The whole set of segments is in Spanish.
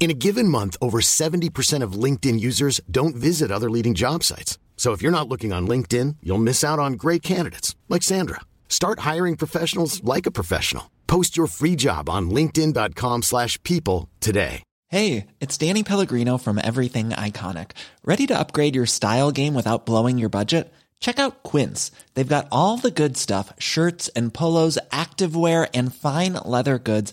In a given month, over 70% of LinkedIn users don't visit other leading job sites. So if you're not looking on LinkedIn, you'll miss out on great candidates like Sandra. Start hiring professionals like a professional. Post your free job on linkedin.com/people today. Hey, it's Danny Pellegrino from Everything Iconic. Ready to upgrade your style game without blowing your budget? Check out Quince. They've got all the good stuff, shirts and polos, activewear and fine leather goods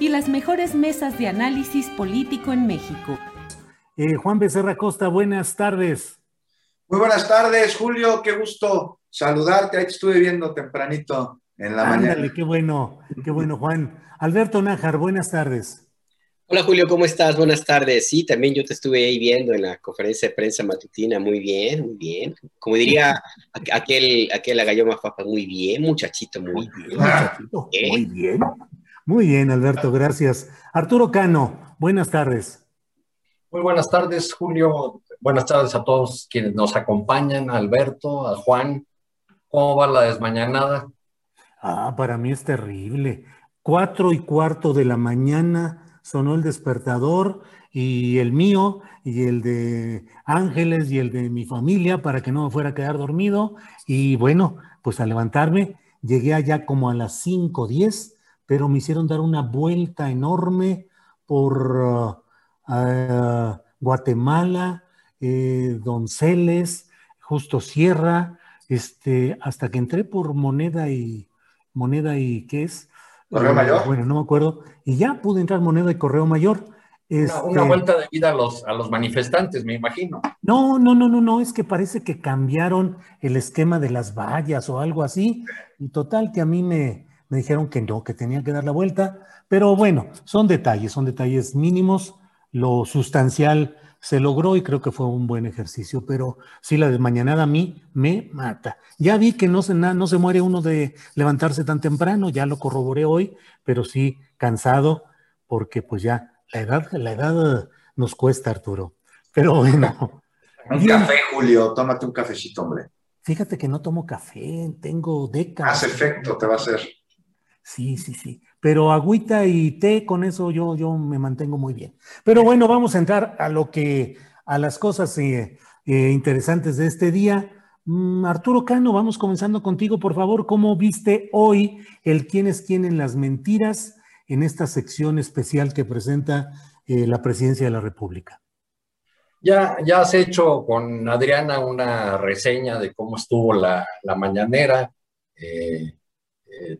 y las mejores mesas de análisis político en México. Eh, Juan Becerra Costa, buenas tardes. Muy buenas tardes, Julio. Qué gusto saludarte. Ahí te estuve viendo tempranito en la Ándale, mañana. qué bueno, qué bueno, Juan. Alberto Nájar, buenas tardes. Hola Julio, ¿cómo estás? Buenas tardes. Sí, también yo te estuve ahí viendo en la conferencia de prensa matutina. Muy bien, muy bien. Como diría aqu- aquel, aquel agalloma papa, muy bien, muchachito, muy bien. Muchachito, Muy bien. Muy bien, Alberto, gracias. Arturo Cano, buenas tardes. Muy buenas tardes, Julio. Buenas tardes a todos quienes nos acompañan, a Alberto, a Juan. ¿Cómo va la desmañanada? Ah, para mí es terrible. Cuatro y cuarto de la mañana sonó el despertador y el mío y el de Ángeles y el de mi familia para que no me fuera a quedar dormido. Y bueno, pues al levantarme llegué allá como a las 5:10, pero me hicieron dar una vuelta enorme por uh, uh, Guatemala, eh, Donceles, justo Sierra, este, hasta que entré por moneda y moneda y qué es ¿Correo Eh, Mayor? Bueno, no me acuerdo. Y ya pude entrar moneda y correo mayor. Una, Este, una vuelta de vida a los, a los manifestantes, me imagino. No, no, no, no, no, es que parece que cambiaron el esquema de las vallas o algo así. Y total que a mí me, me dijeron que no, que tenía que dar la vuelta. Pero bueno, son detalles, son detalles mínimos. Lo sustancial se logró y creo que fue un buen ejercicio, pero sí, la desmañanada a mí me mata. Ya vi que no se, no se muere uno de levantarse tan temprano, ya lo corroboré hoy, pero sí cansado, porque pues ya la edad, la edad nos cuesta, Arturo. Pero bueno, Un café, Julio. Tómate un cafecito, hombre. fíjate que no tomo café, tengo décadas. Hace efecto, te va a hacer. Sí, sí, sí. Pero agüita y té, con eso yo, yo me mantengo muy bien. Pero bueno, vamos a entrar a lo que, a las cosas eh, eh, interesantes de este día. Mm, Arturo Cano, vamos comenzando contigo, por favor. ¿Cómo viste hoy el quién es quién en las mentiras en esta sección especial que presenta eh, la presidencia de la República? Ya, ya has hecho con Adriana una reseña de cómo estuvo la, la mañanera,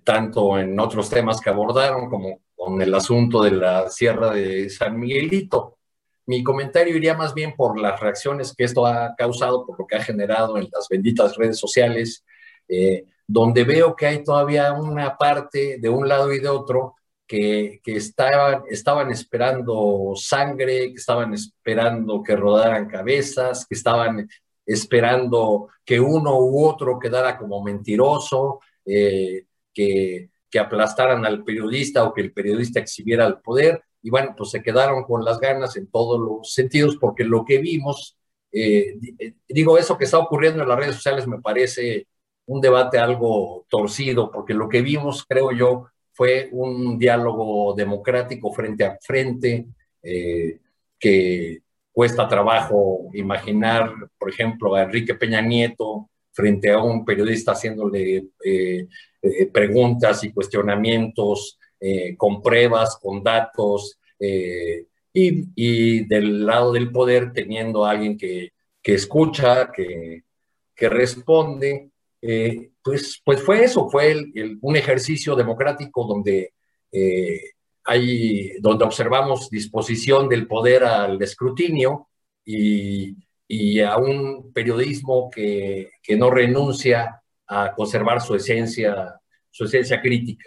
tanto en otros temas que abordaron como con el asunto de la Sierra de San Miguelito. Mi comentario iría más bien por las reacciones que esto ha causado, por lo que ha generado en las benditas redes sociales, eh, donde veo que hay todavía una parte de un lado y de otro que, que estaban, estaban esperando sangre, que estaban esperando que rodaran cabezas, que estaban esperando que uno u otro quedara como mentiroso, eh, que, aplastaran al periodista o que el periodista exhibiera el poder. Y bueno, pues se quedaron con las ganas en todos los sentidos, porque lo que vimos, eh, digo, eso que está ocurriendo en las redes sociales me parece un debate algo torcido, porque lo que vimos, creo yo, fue un diálogo democrático frente a frente, eh, que cuesta trabajo imaginar, por ejemplo, a Enrique Peña Nieto frente a un periodista haciéndole eh, eh, preguntas y cuestionamientos eh, con pruebas, con datos, y, y, del lado del poder teniendo a alguien que, que escucha, que, que responde eh, pues, pues fue eso, fue un ejercicio democrático donde, eh, hay, donde observamos disposición del poder al escrutinio y, y a un periodismo que, que, no renuncia a conservar su esencia, su esencia crítica.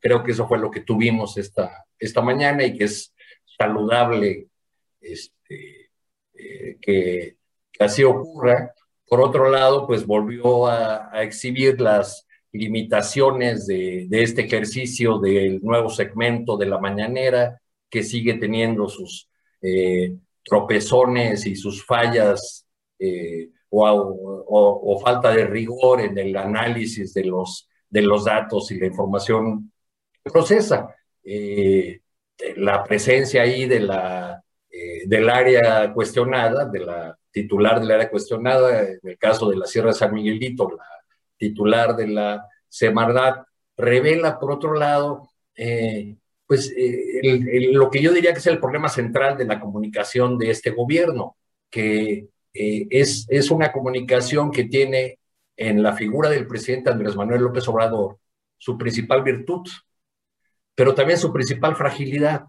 Creo que eso fue lo que tuvimos esta, esta mañana y que es saludable este, eh, que, así ocurra por otro lado, pues volvió a, exhibir las limitaciones de, este ejercicio del nuevo segmento de la mañanera, que sigue teniendo sus eh, tropezones y sus fallas eh, o, falta de rigor en el análisis de los, de los datos y la información que procesa. Eh, la presencia ahí de la, del área cuestionada, de la titular del área cuestionada, en el caso de la Sierra de San Miguelito, la titular de la Semarnat, revela, por otro lado, eh, pues eh, lo que yo diría que es el problema central de la comunicación de este gobierno, que eh, es, es una comunicación que tiene en la figura del presidente Andrés Manuel López Obrador su principal virtud, pero también su principal fragilidad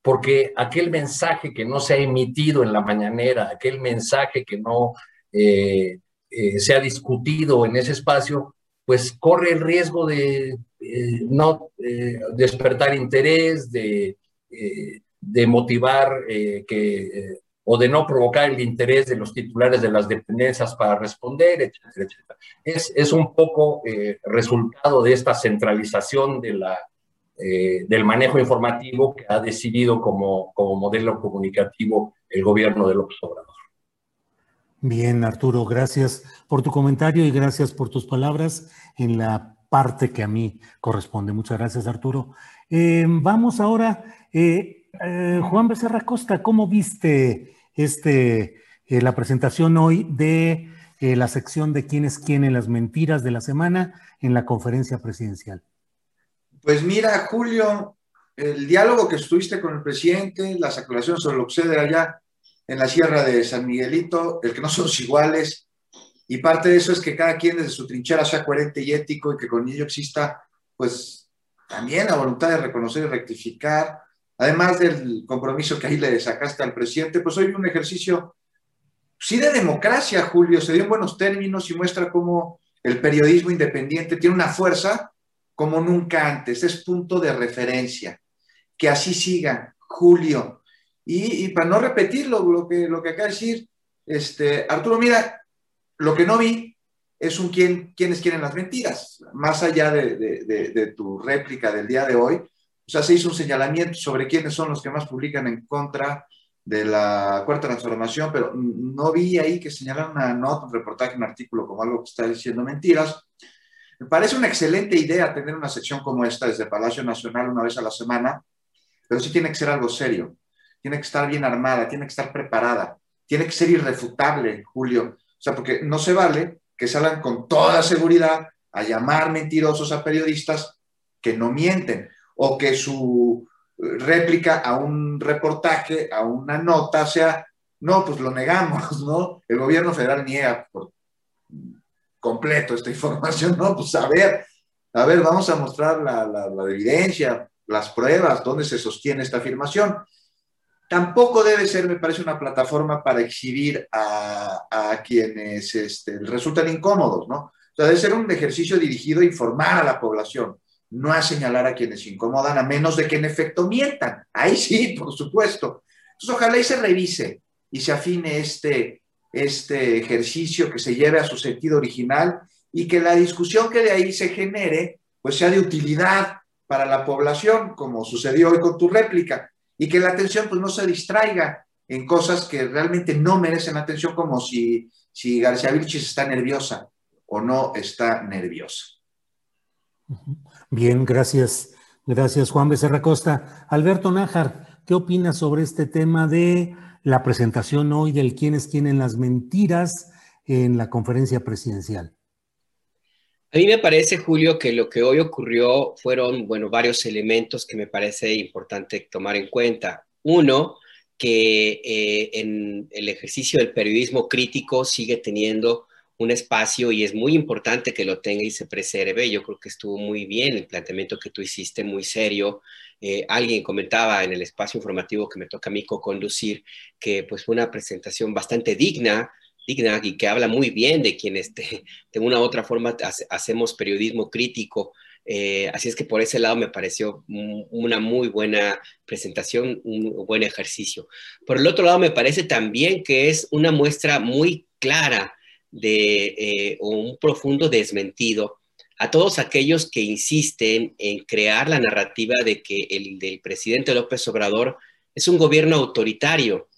porque aquel mensaje que no se ha emitido en la mañanera, aquel mensaje que no eh, eh, se ha discutido en ese espacio, pues corre el riesgo de no despertar interés, de, de motivar que, o de no provocar el interés de los titulares de las dependencias para responder, etcétera, etcétera. Es, es un poco resultado de esta centralización de eh, del manejo informativo que ha decidido como, como modelo comunicativo el gobierno de López Obrador. Bien, Arturo, gracias por tu comentario y gracias por tus palabras en la parte que a mí corresponde. Muchas gracias, Arturo. Eh, vamos ahora, eh, Juan Becerra Costa, ¿cómo viste este, la presentación hoy de la sección de quién es quién en las mentiras de la semana en la conferencia presidencial? Pues mira, Julio, el diálogo que estuviste con el presidente, las aclaraciones sobre lo que sucede allá en la sierra de San Miguelito, el que no somos iguales, y parte de eso es que cada quien desde su trinchera sea coherente y ético y que con ello exista, pues, también la voluntad de reconocer y rectificar, además del compromiso que ahí le sacaste al presidente, pues hoy un ejercicio, sí de democracia, Julio, se dio en buenos términos y muestra cómo el periodismo independiente tiene una fuerza como nunca antes, es punto de referencia. Que así siga, Julio. Y, para no repetirlo, lo que, lo que acaba de decir, este, Arturo, mira, lo que no vi es un quién, quiénes quieren las mentiras. Más allá de, tu réplica del día de hoy, o sea, se hizo un señalamiento sobre quiénes son los que más publican en contra de la cuarta transformación, pero no vi ahí que señalaran una nota, un reportaje, un artículo como algo que está diciendo mentiras. Me parece una excelente idea tener una sección como esta desde Palacio Nacional una vez a la semana, pero sí tiene que ser algo serio, tiene que estar bien armada, tiene que estar preparada, tiene que ser irrefutable, Julio. O sea, porque no se vale que salgan con toda seguridad a llamar mentirosos a periodistas que no mienten o que su réplica a un reportaje, a una nota sea, no, pues lo negamos, ¿no? El gobierno federal niega por completo esta información, ¿no? Pues a ver, a ver, vamos a mostrar la, evidencia, las pruebas, dónde se sostiene esta afirmación. Tampoco debe ser, me parece, una plataforma para exhibir a, quienes este, resultan incómodos, ¿no? O sea, debe ser un ejercicio dirigido a informar a la población, no a señalar a quienes incomodan, a menos de que en efecto mientan. Ahí sí, por supuesto. Entonces, ojalá y se revise y se afine este, este ejercicio, que se lleve a su sentido original y que la discusión que de ahí se genere, pues sea de utilidad para la población, como sucedió hoy con tu réplica, y que la atención pues no se distraiga en cosas que realmente no merecen atención, como si, si García Vilchis está nerviosa o no está nerviosa. Bien, gracias. Gracias, Juan Becerra Costa. Alberto Nájar, ¿qué opinas sobre este tema de la presentación hoy del quiénes tienen las mentiras en la conferencia presidencial. A mí me parece, Julio, que lo que hoy ocurrió fueron, bueno, varios elementos que me parece importante tomar en cuenta. Uno, que eh, en el ejercicio del periodismo crítico sigue teniendo un espacio y es muy importante que lo tenga y se preserve. Yo creo que estuvo muy bien el planteamiento que tú hiciste, muy serio. Eh, alguien comentaba en el espacio informativo que me toca a mí co-conducir que pues fue una presentación bastante digna, digna y que habla muy bien de quienes de, de una u otra forma hacemos periodismo crítico. Eh, así es que por ese lado me pareció una muy buena presentación, un buen ejercicio. Por el otro lado, me parece también que es una muestra muy clara de eh, un profundo desmentido a todos aquellos que insisten en crear la narrativa de que el del presidente López Obrador es un gobierno autoritario.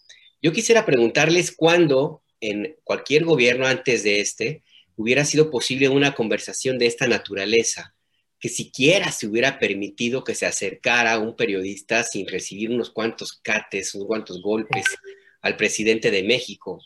Yo quisiera preguntarles cuándo en cualquier gobierno antes de este hubiera sido posible una conversación de esta naturaleza, que siquiera se hubiera permitido que se acercara un periodista sin recibir unos cuantos cates, unos cuantos golpes al presidente de México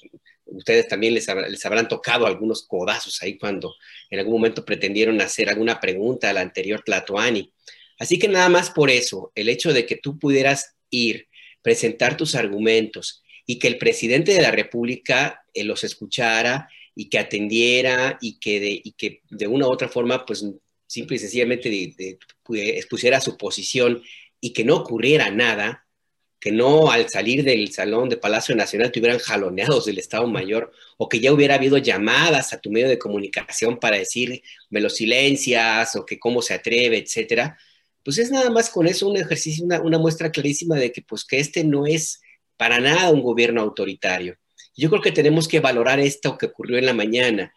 ustedes también les, habrán tocado algunos codazos ahí cuando en algún momento pretendieron hacer alguna pregunta al anterior Tlatoani. Así que nada más por eso, el hecho de que tú pudieras ir, presentar tus argumentos y que el presidente de la República eh, los escuchara y que atendiera y que de, y que de una u otra forma, pues simple y sencillamente expusiera su posición y que no ocurriera nada, que no al salir del salón de Palacio Nacional te hubieran jaloneados del Estado Mayor o que ya hubiera habido llamadas a tu medio de comunicación para decir me lo silencias o que cómo se atreve, etcétera, pues es nada más con eso un ejercicio, una, una, muestra clarísima de que pues que este no es para nada un gobierno autoritario. Yo creo que tenemos que valorar esto que ocurrió en la mañana,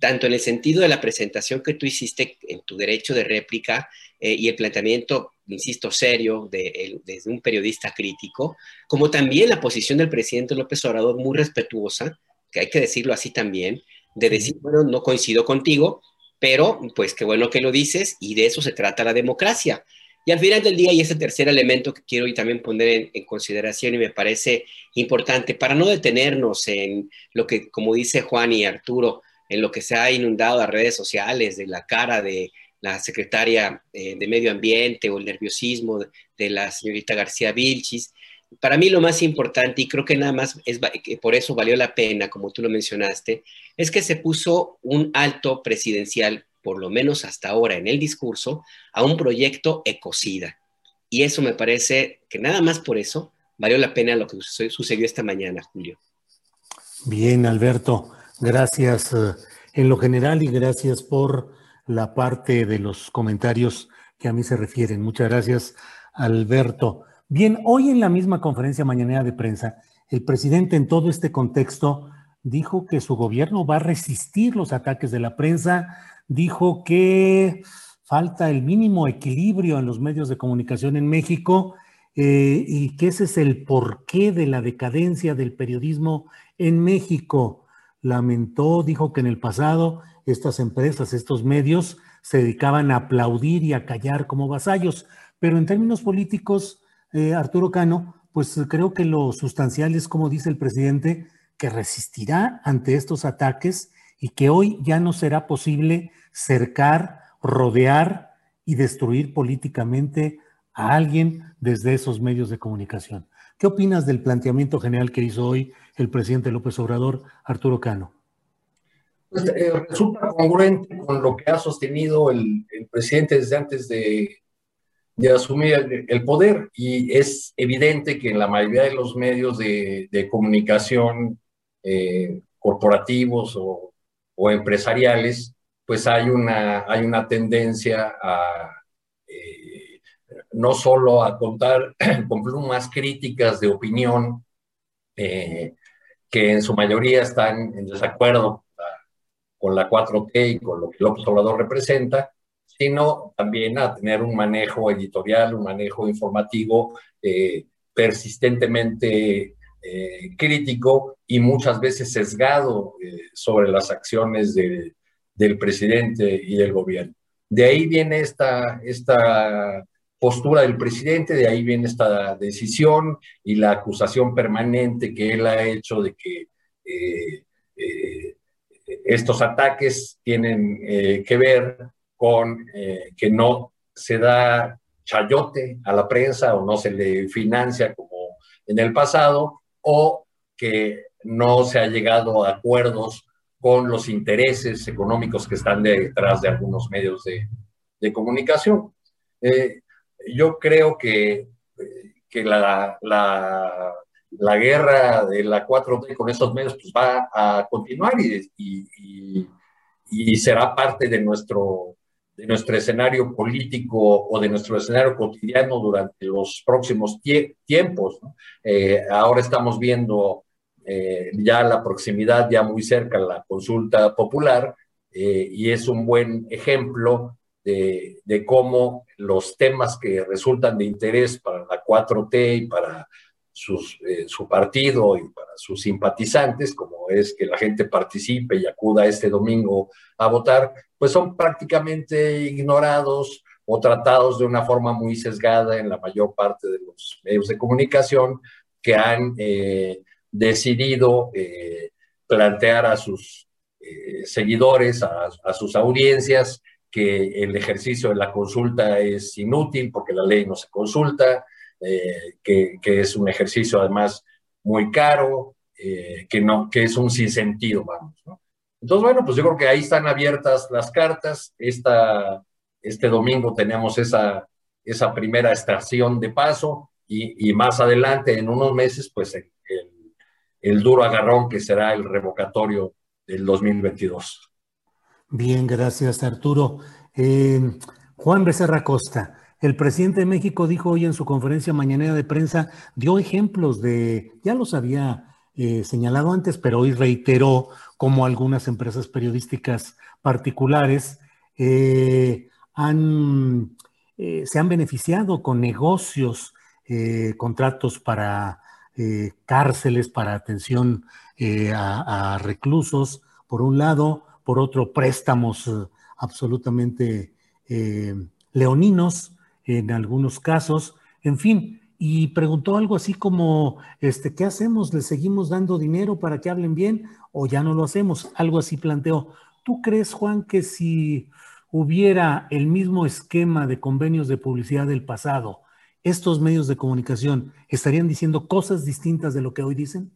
tanto en el sentido de la presentación que tú hiciste en tu derecho de réplica eh, y el planteamiento insisto, serio de, desde un periodista crítico, como también la posición del presidente López Obrador muy respetuosa, que hay que decirlo así también, de decir, bueno, no coincido contigo, pero pues qué bueno que lo dices y de eso se trata la democracia. Y al final del día, y ese tercer elemento que quiero también poner en, consideración y me parece importante, para no detenernos en lo que, como dice Juan y Arturo, en lo que se ha inundado a redes sociales, de la cara de la secretaria eh, de Medio Ambiente o el nerviosismo de, la señorita García Vilchis. Para mí lo más importante, y creo que nada más es que por eso valió la pena, como tú lo mencionaste, es que se puso un alto presidencial, por lo menos hasta ahora en el discurso, a un proyecto ecocida. Y eso me parece que nada más por eso valió la pena lo que sucedió esta mañana, Julio. Bien, Alberto, gracias eh, en lo general y gracias por la parte de los comentarios que a mí se refieren. Muchas gracias, Alberto. Bien, hoy en la misma conferencia mañanera de prensa, el presidente en todo este contexto dijo que su gobierno va a resistir los ataques de la prensa, dijo que falta el mínimo equilibrio en los medios de comunicación en México eh, y que ese es el porqué de la decadencia del periodismo en México. Lamentó, dijo que en el pasado estas empresas, estos medios, se dedicaban a aplaudir y a callar como vasallos. Pero en términos políticos, eh, Arturo Cano, pues creo que lo sustancial es, como dice el presidente, que resistirá ante estos ataques y que hoy ya no será posible cercar, rodear y destruir políticamente a alguien desde esos medios de comunicación. ¿Qué opinas del planteamiento general que hizo hoy el presidente López Obrador, Arturo Cano? Pues, eh, resulta congruente con lo que ha sostenido el, presidente desde antes de, asumir el, poder y es evidente que en la mayoría de los medios de, comunicación eh, corporativos o, empresariales, pues hay una, hay una tendencia a eh, no solo a contar con plumas críticas de opinión, que en su mayoría están en desacuerdo con la 4T y con lo que López Obrador representa, sino también a tener un manejo editorial, un manejo informativo eh, persistentemente eh, crítico y muchas veces sesgado eh, sobre las acciones del presidente y del gobierno. De ahí viene esta, esta postura del presidente, de ahí viene esta decisión y la acusación permanente que él ha hecho de que estos ataques tienen eh, que ver con eh, que no se da chayote a la prensa o no se le financia como en el pasado o que no se ha llegado a acuerdos con los intereses económicos que están detrás de algunos medios de, comunicación. Eh, yo creo que, que la, la, guerra de la 4T con esos medios pues, va a continuar y, y, y será parte de nuestro, de nuestro escenario político o de nuestro escenario cotidiano durante los próximos tiempos. Eh, ahora estamos viendo eh, ya la proximidad, ya muy cerca, la consulta popular, eh, y es un buen ejemplo de, de, cómo los temas que resultan de interés para la 4T y para sus, su partido y para sus simpatizantes, como es que la gente participe y acuda este domingo a votar, pues son prácticamente ignorados o tratados de una forma muy sesgada en la mayor parte de los medios de comunicación que han eh, decidido eh, plantear a sus eh, seguidores, a, sus audiencias, que el ejercicio de la consulta es inútil porque la ley no se consulta, que, que, es un ejercicio además muy caro, que, no, que es un sinsentido, vamos. Entonces, bueno, pues yo creo que ahí están abiertas las cartas. Esta, este domingo tenemos esa, esa primera estación de paso y, y más adelante, en unos meses, pues el, el, duro agarrón que será el revocatorio del 2022. Bien, gracias Arturo. Eh, Juan Becerra Costa, el presidente de México dijo hoy en su conferencia mañanera de prensa, dio ejemplos de, ya los había eh, señalado antes, pero hoy reiteró cómo algunas empresas periodísticas particulares eh, eh, se han beneficiado con negocios, contratos para cárceles, para atención a, a, reclusos, por un lado, por otro, préstamos absolutamente leoninos en algunos casos, en fin, y preguntó algo así como, este, ¿qué hacemos? ¿Le seguimos dando dinero para que hablen bien o ya no lo hacemos? Algo así planteó. ¿Tú crees, Juan, que si hubiera el mismo esquema de convenios de publicidad del pasado, estos medios de comunicación estarían diciendo cosas distintas de lo que hoy dicen?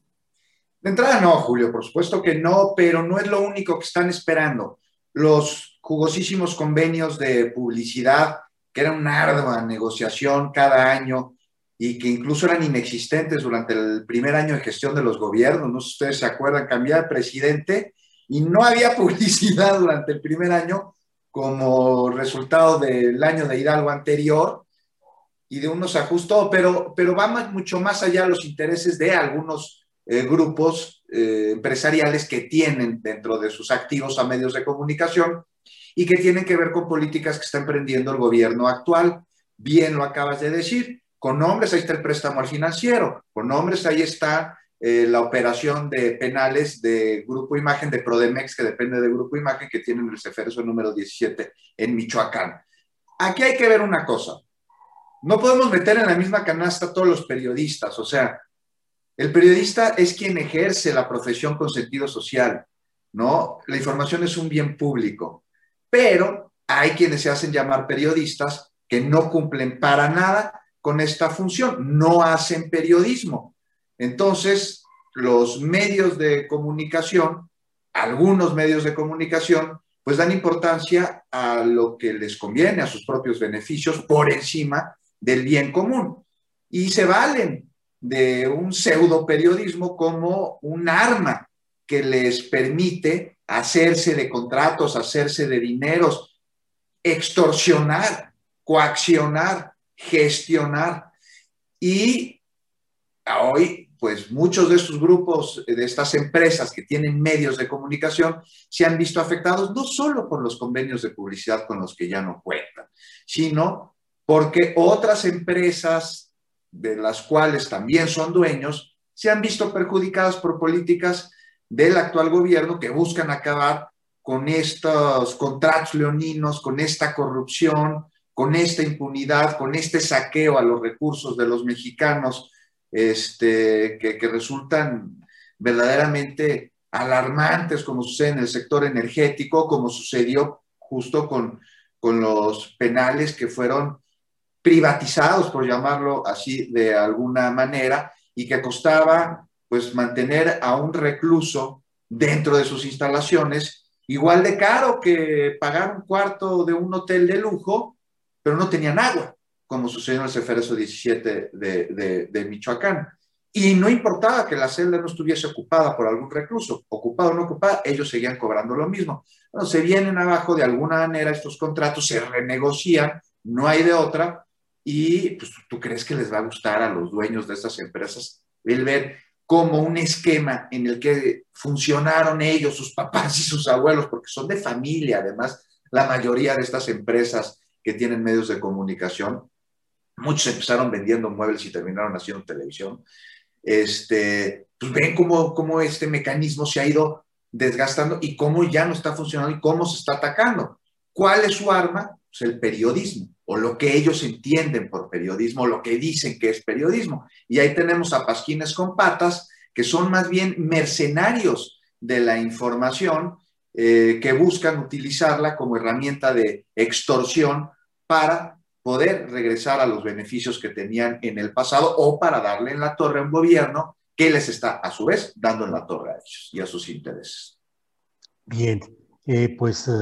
De entrada no, Julio, por supuesto que no, pero no es lo único que están esperando. Los jugosísimos convenios de publicidad, que era una ardua negociación cada año, y que incluso eran inexistentes durante el primer año de gestión de los gobiernos. No sé si ustedes se acuerdan, cambiar de presidente y no había publicidad durante el primer año como resultado del año de Hidalgo anterior y de unos ajustó, pero, pero va mucho más allá los intereses de algunos eh, grupos eh, empresariales que tienen dentro de sus activos a medios de comunicación y que tienen que ver con políticas que está emprendiendo el gobierno actual. Bien lo acabas de decir, con nombres ahí está el préstamo al financiero, con nombres ahí está eh, la operación de penales de Grupo Imagen, de Prodemex, que depende de Grupo Imagen, que tienen el Ceferso número 17 en Michoacán. Aquí hay que ver una cosa. No podemos meter en la misma canasta a todos los periodistas. O sea, el periodista es quien ejerce la profesión con sentido social, ¿no? La información es un bien público. Pero hay quienes se hacen llamar periodistas que no cumplen para nada con esta función, no hacen periodismo. Entonces, los medios de comunicación, algunos medios de comunicación, pues dan importancia a lo que les conviene, a sus propios beneficios, por encima del bien común. Y se valen de un pseudo periodismo como un arma que les permite hacerse de contratos, hacerse de dineros, extorsionar, coaccionar gestionar. Y hoy, pues muchos de estos grupos, de estas empresas que tienen medios de comunicación, se han visto afectados no solo por los convenios de publicidad con los que ya no cuentan, sino porque otras empresas de las cuales también son dueños, se han visto perjudicadas por políticas del actual gobierno que buscan acabar con estos contratos leoninos, con esta corrupción, con esta impunidad, con este saqueo a los recursos de los mexicanos, este, que, resultan verdaderamente alarmantes, como sucede en el sector energético, como sucedió justo con, con los penales que fueron privatizados, por llamarlo así de alguna manera, y que costaba pues mantener a un recluso dentro de sus instalaciones, igual de caro que pagar un cuarto de un hotel de lujo, pero no tenían agua, como sucedió en el Ceferezo 17 de, de Michoacán. Y no importaba que la celda no estuviese ocupada por algún recluso, ocupado o no ocupada, ellos seguían cobrando lo mismo. Se vienen abajo de alguna manera estos contratos, se renegocian, no hay de otra, y pues tú crees que les va a gustar a los dueños de estas empresas el ver como un esquema en el que funcionaron ellos, sus papás y sus abuelos, porque son de familia, además, la mayoría de estas empresas que tienen medios de comunicación, muchos empezaron vendiendo muebles y terminaron haciendo televisión, este, pues ven cómo, cómo este mecanismo se ha ido desgastando y cómo ya no está funcionando y cómo se está atacando. ¿Cuál es su arma? El periodismo, o lo que ellos entienden por periodismo, lo que dicen que es periodismo. Y ahí tenemos a pasquines con patas, que son más bien mercenarios de la información, eh, que buscan utilizarla como herramienta de extorsión para poder regresar a los beneficios que tenían en el pasado o para darle en la torre a un gobierno que les está a su vez dando en la torre a ellos y a sus intereses. Bien, eh, pues eh,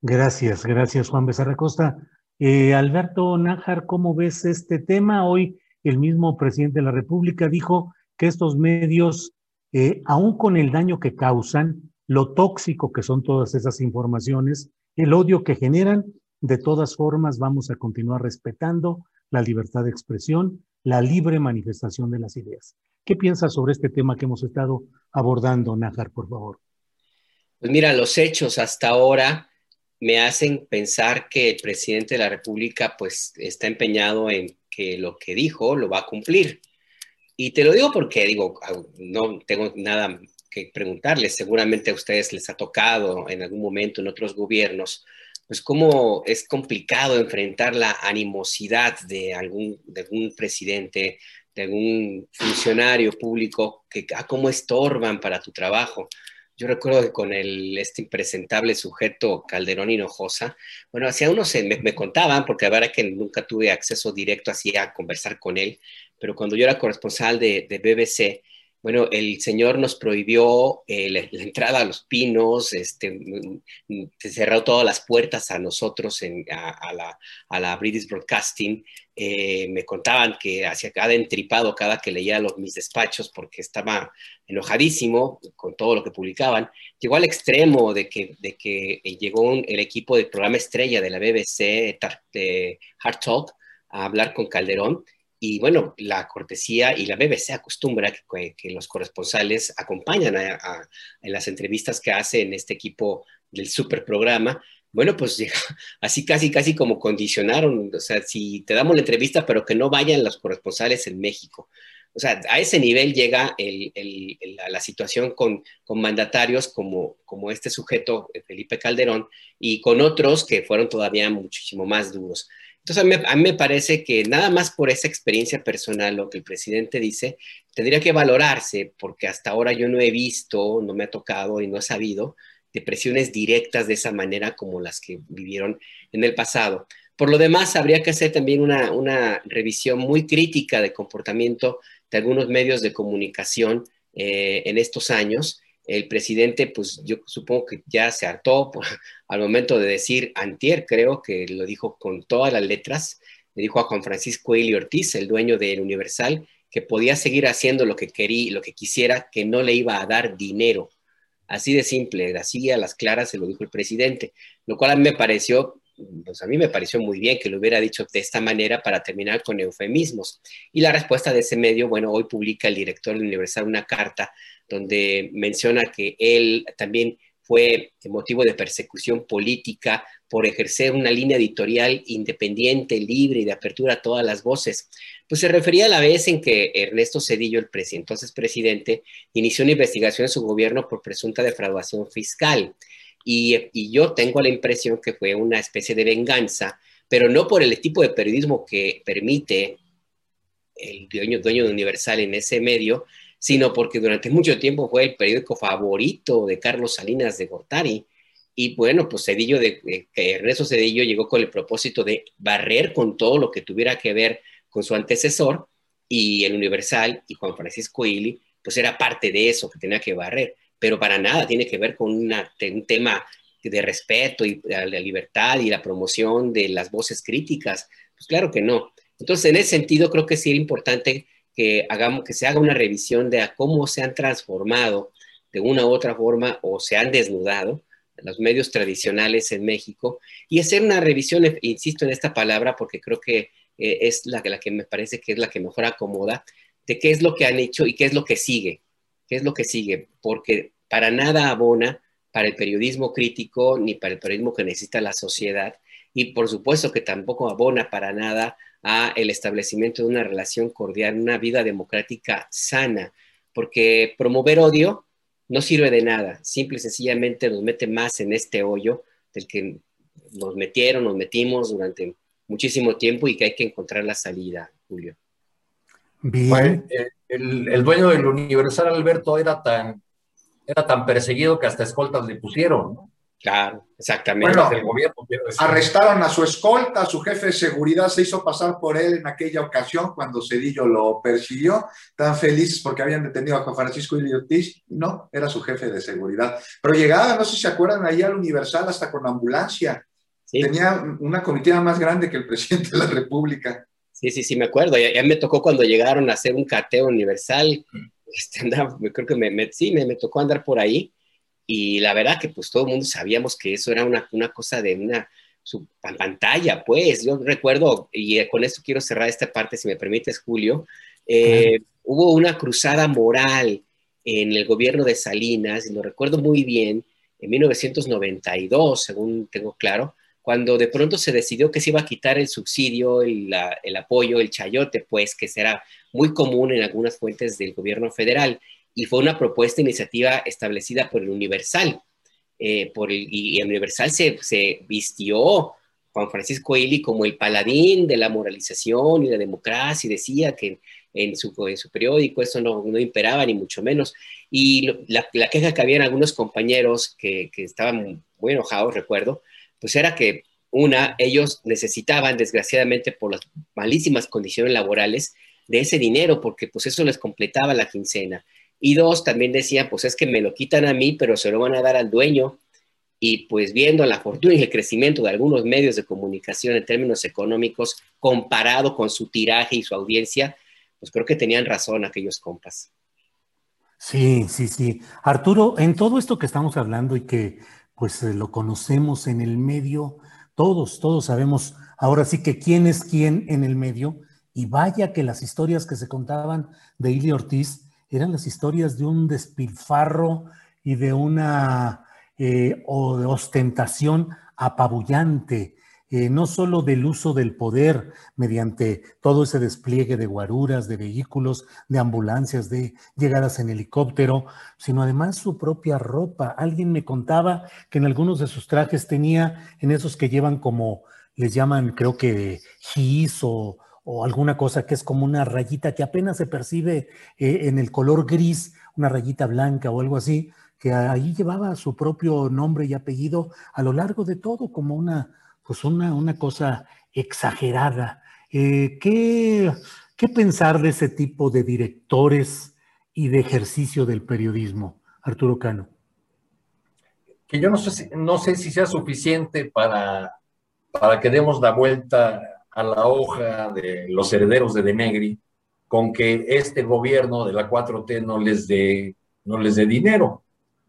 gracias, gracias Juan Becerra Costa. Eh, Alberto Nájar, ¿cómo ves este tema? Hoy el mismo presidente de la República dijo que estos medios, aún con el daño que causan, lo tóxico que son todas esas informaciones, el odio que generan, de todas formas, vamos a continuar respetando la libertad de expresión, la libre manifestación de las ideas. ¿Qué piensas sobre este tema que hemos estado abordando, Nájar, por favor? Pues mira, los hechos hasta ahora me hacen pensar que el presidente de la República pues está empeñado en que lo que dijo lo va a cumplir. Y te lo digo porque digo, no tengo nada que preguntarles, seguramente a ustedes les ha tocado en algún momento en otros gobiernos pues cómo es complicado enfrentar la animosidad de algún, de algún presidente, de algún funcionario público, que ah, cómo estorban para tu trabajo. Yo recuerdo que con el, este impresentable sujeto Calderón Hinojosa, bueno, hacia unos me, me, contaban, porque la verdad que nunca tuve acceso directo así a conversar con él, pero cuando yo era corresponsal de, de BBC, bueno, el señor nos prohibió eh, la, entrada a los pinos, este, cerró todas las puertas a nosotros, en, a, la, British Broadcasting. Eh, me contaban que hacía cada entripado cada que leía los, mis despachos porque estaba enojadísimo con todo lo que publicaban. Llegó al extremo de que, de que llegó el equipo del programa estrella de la BBC, Hard Talk, a hablar con Calderón y bueno, la cortesía y la BBC acostumbra que, los corresponsales acompañan a, en las entrevistas que hace en este equipo del super programa. Bueno, pues así casi, casi como condicionaron, o sea, si te damos la entrevista, pero que no vayan los corresponsales en México. O sea, a ese nivel llega el, la, situación con, con mandatarios como, como este sujeto, Felipe Calderón, y con otros que fueron todavía muchísimo más duros. Entonces, a mí, me parece que nada más por esa experiencia personal, lo que el presidente dice, tendría que valorarse, porque hasta ahora yo no he visto, no me ha tocado y no he sabido de presiones directas de esa manera como las que vivieron en el pasado. Por lo demás, habría que hacer también una, una revisión muy crítica de comportamiento de algunos medios de comunicación eh, en estos años el presidente, pues yo supongo que ya se hartó al momento de decir antier, creo que lo dijo con todas las letras, le dijo a Juan Francisco Eli Ortiz, el dueño del Universal, que podía seguir haciendo lo que quería, lo que quisiera, que no le iba a dar dinero. Así de simple, así a las claras se lo dijo el presidente, lo cual a mí me pareció pues a mí me pareció muy bien que lo hubiera dicho de esta manera para terminar con eufemismos. Y la respuesta de ese medio, bueno, hoy publica el director del Universal una carta donde menciona que él también fue motivo de persecución política por ejercer una línea editorial independiente, libre y de apertura a todas las voces. Pues se refería a la vez en que Ernesto Cedillo, el entonces presidente, inició una investigación en su gobierno por presunta defraudación fiscal. Y, yo tengo la impresión que fue una especie de venganza, pero no por el tipo de periodismo que permite el dueño, dueño de Universal en ese medio, sino porque durante mucho tiempo fue el periódico favorito de Carlos Salinas de Gortari. Y bueno, pues Cedillo, de, Ernesto Cedillo llegó con el propósito de barrer con todo lo que tuviera que ver con su antecesor y el Universal y Juan Francisco Ili, pues era parte de eso que tenía que barrer pero para nada tiene que ver con un tema de respeto y la libertad y la promoción de las voces críticas. Pues claro que no. Entonces, en ese sentido, creo que sí es importante que, hagamos, que se haga una revisión de cómo se han transformado de una u otra forma o se han desnudado los medios tradicionales en México y hacer una revisión, insisto en esta palabra porque creo que eh, es la, la que me parece que es la que mejor acomoda, de qué es lo que han hecho y qué es lo que sigue, qué es lo que sigue, porque para nada abona para el periodismo crítico ni para el periodismo que necesita la sociedad y por supuesto que tampoco abona para nada a el establecimiento de una relación cordial, una vida democrática sana, porque promover odio no sirve de nada, simple y sencillamente nos mete más en este hoyo del que nos metieron, nos metimos durante muchísimo tiempo y que hay que encontrar la salida, Julio. Bien. Eh, el, dueño del Universal, Alberto, era tan, era tan perseguido que hasta escoltas le pusieron, ¿no? Claro, exactamente. Bueno, el gobierno, arrestaron a su escolta, su jefe de seguridad se hizo pasar por él en aquella ocasión cuando Cedillo lo persiguió. Tan felices porque habían detenido a Juan Francisco Ortiz. No, era su jefe de seguridad. Pero llegaba, no sé si se acuerdan, ahí al Universal hasta con ambulancia. Tenía una comitiva más grande que el presidente de la República. Sí, sí, sí, me acuerdo. Ya, me tocó cuando llegaron a hacer un cateo universal. Este, andaba, creo que me, sí, me, me tocó andar por ahí. Y la verdad que pues todo el mundo sabíamos que eso era una, una cosa de una pantalla, pues. Yo recuerdo, y con esto quiero cerrar esta parte, si me permites, Julio, eh, hubo una cruzada moral en el gobierno de Salinas, y lo recuerdo muy bien, en 1992, según tengo claro, cuando de pronto se decidió que se iba a quitar el subsidio, el, el apoyo, el chayote, pues que será muy común en algunas fuentes del gobierno federal y fue una propuesta, iniciativa establecida por el Universal. Eh, por el, y el Universal se, se vistió Juan Francisco Eli como el paladín de la moralización y la democracia y decía que en su, en su periódico eso no, no, imperaba ni mucho menos. Y la, la, queja que habían algunos compañeros que, que estaban muy enojados, recuerdo, pues era que una, ellos necesitaban, desgraciadamente por las malísimas condiciones laborales, de ese dinero, porque pues eso les completaba la quincena. Y dos, también decían, pues es que me lo quitan a mí, pero se lo van a dar al dueño. Y pues viendo la fortuna y el crecimiento de algunos medios de comunicación en términos económicos, comparado con su tiraje y su audiencia, pues creo que tenían razón aquellos compas. Sí, sí, sí. Arturo, en todo esto que estamos hablando y que pues eh, lo conocemos en el medio, todos, todos sabemos ahora sí que quién es quién en el medio, y vaya que las historias que se contaban de Ili Ortiz, eran las historias de un despilfarro y de una eh, ostentación apabullante, eh, no solo del uso del poder mediante todo ese despliegue de guaruras, de vehículos, de ambulancias, de llegadas en helicóptero, sino además su propia ropa. Alguien me contaba que en algunos de sus trajes tenía, en esos que llevan como, les llaman creo que gis o alguna cosa que es como una rayita que apenas se percibe eh, en el color gris, una rayita blanca o algo así, que ahí llevaba su propio nombre y apellido a lo largo de todo, como una, pues una, una cosa exagerada. Eh, ¿qué, ¿Qué pensar de ese tipo de directores y de ejercicio del periodismo, Arturo Cano? Que yo no sé si, no sé si sea suficiente para, para que demos la vuelta a la hoja de los herederos de Denegri con que este gobierno de la 4T no les dé, no les dé dinero,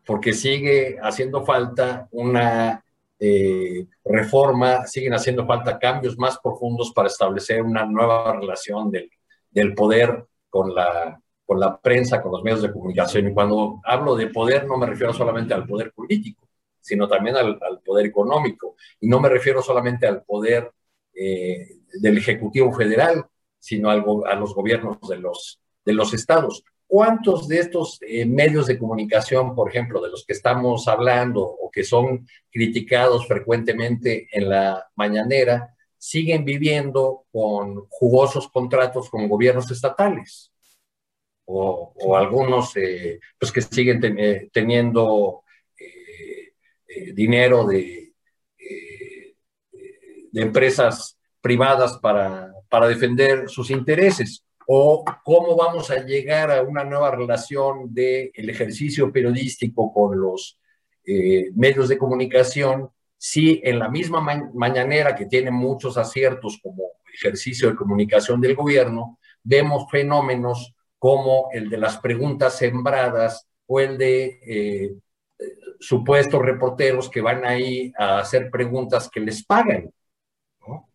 porque sigue haciendo falta una eh, reforma, siguen haciendo falta cambios más profundos para establecer una nueva relación del, poder con la, con la prensa, con los medios de comunicación. Y cuando hablo de poder no me refiero solamente al poder político, sino también al, al poder económico. Y no me refiero solamente al poder eh, del Ejecutivo Federal, sino a los gobiernos de los, de los estados. ¿Cuántos de estos eh, medios de comunicación, por ejemplo, de los que estamos hablando o que son criticados frecuentemente en la mañanera, siguen viviendo con jugosos contratos con gobiernos estatales? O, algunos eh, pues que siguen teniendo dinero de, de empresas privadas para, para defender sus intereses. O cómo vamos a llegar a una nueva relación del el ejercicio periodístico con los eh, medios de comunicación si en la misma mañanera que tiene muchos aciertos como ejercicio de comunicación del gobierno, vemos fenómenos como el de las preguntas sembradas o el de eh, supuestos reporteros que van ahí a hacer preguntas que les pagan,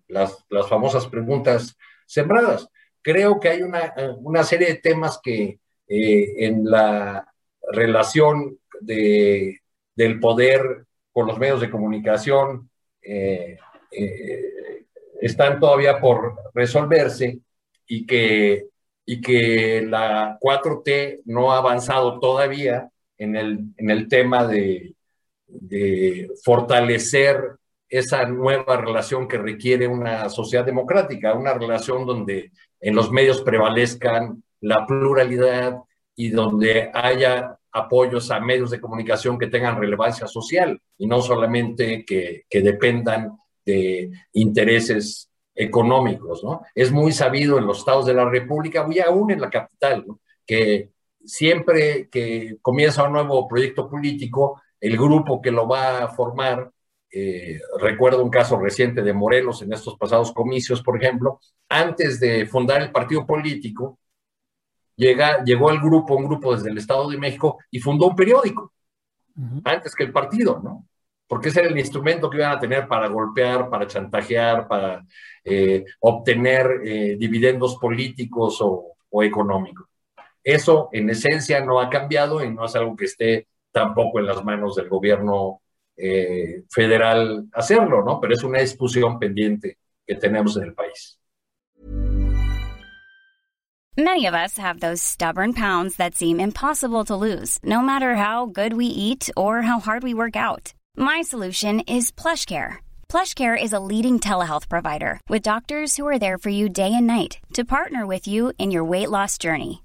las, las famosas preguntas sembradas creo que hay una, serie de temas que eh, en la relación de, del poder con los medios de comunicación eh, eh, están todavía por resolverse y que, y que la 4T no ha avanzado todavía en el, en el tema de, de fortalecer esa nueva relación que requiere una sociedad democrática, una relación donde en los medios prevalezcan la pluralidad y donde haya apoyos a medios de comunicación que tengan relevancia social y no solamente que, dependan de intereses económicos, ¿no? Es muy sabido en los estados de la República y aún en la capital, que siempre que comienza un nuevo proyecto político, el grupo que lo va a formar eh, recuerdo un caso reciente de Morelos en estos pasados comicios, por ejemplo, antes de fundar el partido político, llega, llegó el grupo, un grupo desde el Estado de México, y fundó un periódico, antes que el partido, ¿no? Porque ese era el instrumento que iban a tener para golpear, para chantajear, para eh, obtener eh, dividendos políticos o, o económicos. Eso, en esencia, no ha cambiado y no es algo que esté tampoco en las manos del gobierno eh, federal hacerlo, ¿no? Pero es una discusión pendiente que tenemos en el país. Many of us have those stubborn pounds that seem impossible to lose, no matter how good we eat or how hard we work out. My solution is PlushCare. PlushCare is a leading telehealth provider with doctors who are there for you day and night to partner with you in your weight loss journey.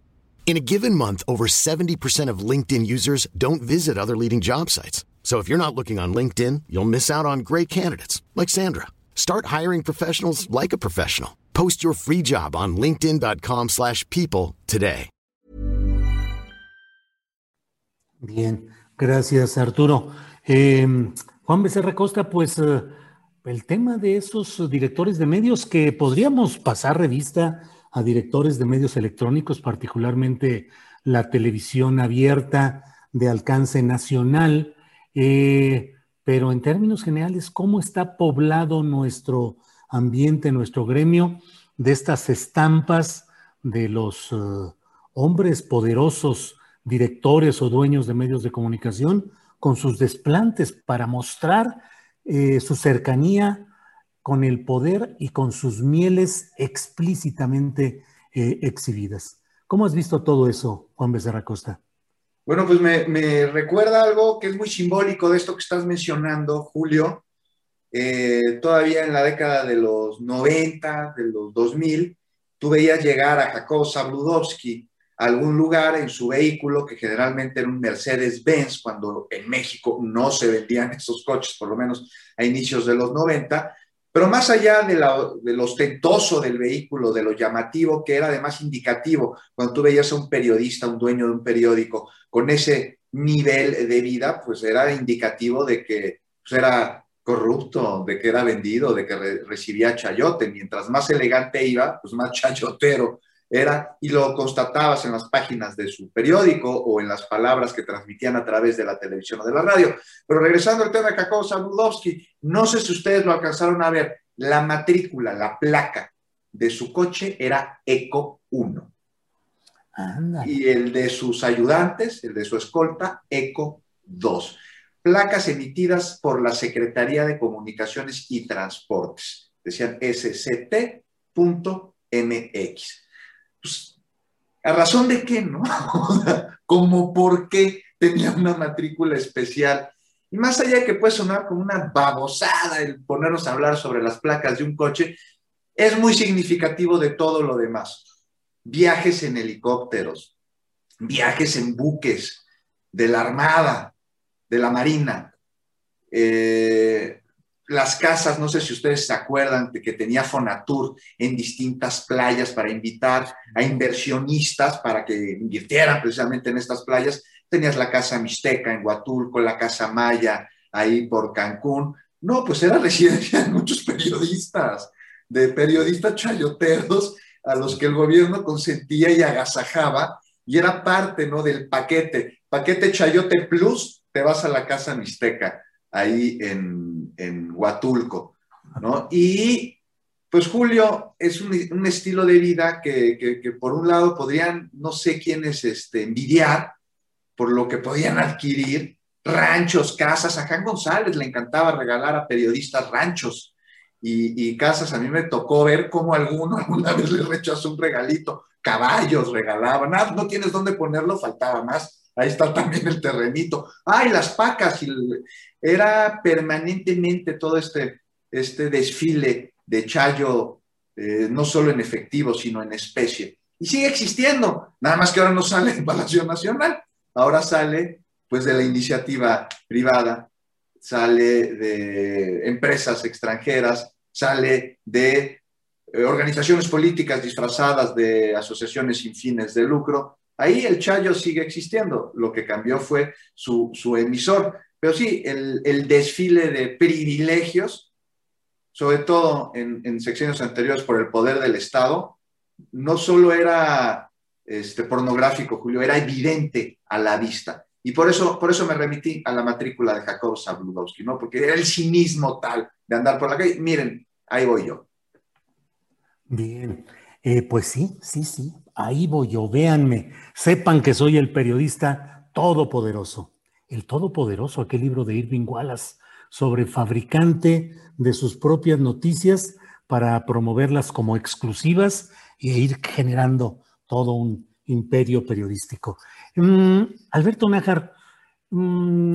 In a given month, over 70% of LinkedIn users don't visit other leading job sites. So if you're not looking on LinkedIn, you'll miss out on great candidates like Sandra. Start hiring professionals like a professional. Post your free job on linkedin.com/people today. Bien, gracias Arturo. Eh, Juan Becerra Costa, pues eh, el tema de esos directores de medios que podríamos pasar revista a directores de medios electrónicos, particularmente la televisión abierta de alcance nacional. Eh, pero en términos generales, ¿cómo está poblado nuestro ambiente, nuestro gremio de estas estampas de los eh, hombres poderosos, directores o dueños de medios de comunicación, con sus desplantes para mostrar eh, su cercanía con el poder y con sus mieles explícitamente exhibidas? ¿Cómo has visto todo eso, Juan Becerra Costa? Bueno, pues me, recuerda algo que es muy simbólico de esto que estás mencionando, Julio. Eh, todavía en la década de los 90, de los 2000, tú veías llegar a Jacob Zabludowski a algún lugar en su vehículo, que generalmente era un Mercedes-Benz, cuando en México no se vendían esos coches, por lo menos a inicios de los 90, pero más allá de, lo ostentoso del vehículo, de lo llamativo, que era además indicativo, cuando tú veías a un periodista, un dueño de un periódico, con ese nivel de vida, pues era indicativo de que pues, era corrupto, de que era vendido, de que recibía chayote. Mientras más elegante iba, pues más chayotero era, y lo constatabas en las páginas de su periódico o en las palabras que transmitían a través de la televisión o de la radio. Pero regresando al tema de Kakao Samudowski, no sé si ustedes lo alcanzaron a ver, la matrícula, la placa de su coche era ECO 1. Y el de sus ayudantes, el de su escolta, ECO 2. Placas emitidas por la Secretaría de Comunicaciones y Transportes. Decían sct.mx pues, ¿A razón de qué, no? como por qué tenía una matrícula especial. Y más allá de que puede sonar como una babosada el ponernos a hablar sobre las placas de un coche, es muy significativo de todo lo demás. Viajes en helicópteros, viajes en buques de la Armada, de la Marina, eh, las casas, no sé si ustedes se acuerdan de que tenía Fonatur en distintas playas para invitar a inversionistas para que invirtieran precisamente en estas playas. Tenías la casa Mixteca en Huatulco, la casa Maya ahí por Cancún. No, pues era residencia de muchos periodistas, de periodistas chayoteros a los que el gobierno consentía y agasajaba y era parte, ¿no? Del paquete. Paquete Chayote Plus, te vas a la casa Mixteca ahí en, en Huatulco, ¿no? Y pues Julio es un, estilo de vida que, por un lado podrían, no sé quiénes, este, envidiar por lo que podían adquirir, ranchos, casas. A Juan González le encantaba regalar a periodistas ranchos y, y, casas. A mí me tocó ver cómo alguno alguna vez le rechazó un regalito. Caballos regalaban. Ah, no tienes dónde ponerlo, faltaba más. Ahí está también el terrenito. Ay, las pacas. Y era permanentemente todo este, este desfile de Chayo, eh, no solo en efectivo, sino en especie. Y sigue existiendo, nada más que ahora no sale en Palacio Nacional, ahora sale pues de la iniciativa privada, sale de empresas extranjeras, sale de eh, organizaciones políticas disfrazadas de asociaciones sin fines de lucro. Ahí el Chayo sigue existiendo, lo que cambió fue su, su emisor. Pero sí, el, desfile de privilegios, sobre todo en, secciones anteriores por el poder del Estado, no solo era este, pornográfico, Julio, era evidente a la vista. Y por eso, por eso me remití a la matrícula de Jacob Zabludowski, ¿no? Porque era el cinismo tal de andar por la calle. Miren, ahí voy yo. Bien, eh, pues sí, sí, sí, ahí voy yo. Véanme, sepan que soy el periodista todopoderoso el Todopoderoso, aquel libro de Irving Wallace sobre fabricante de sus propias noticias para promoverlas como exclusivas e ir generando todo un imperio periodístico. Mm, Alberto Nájar, mm,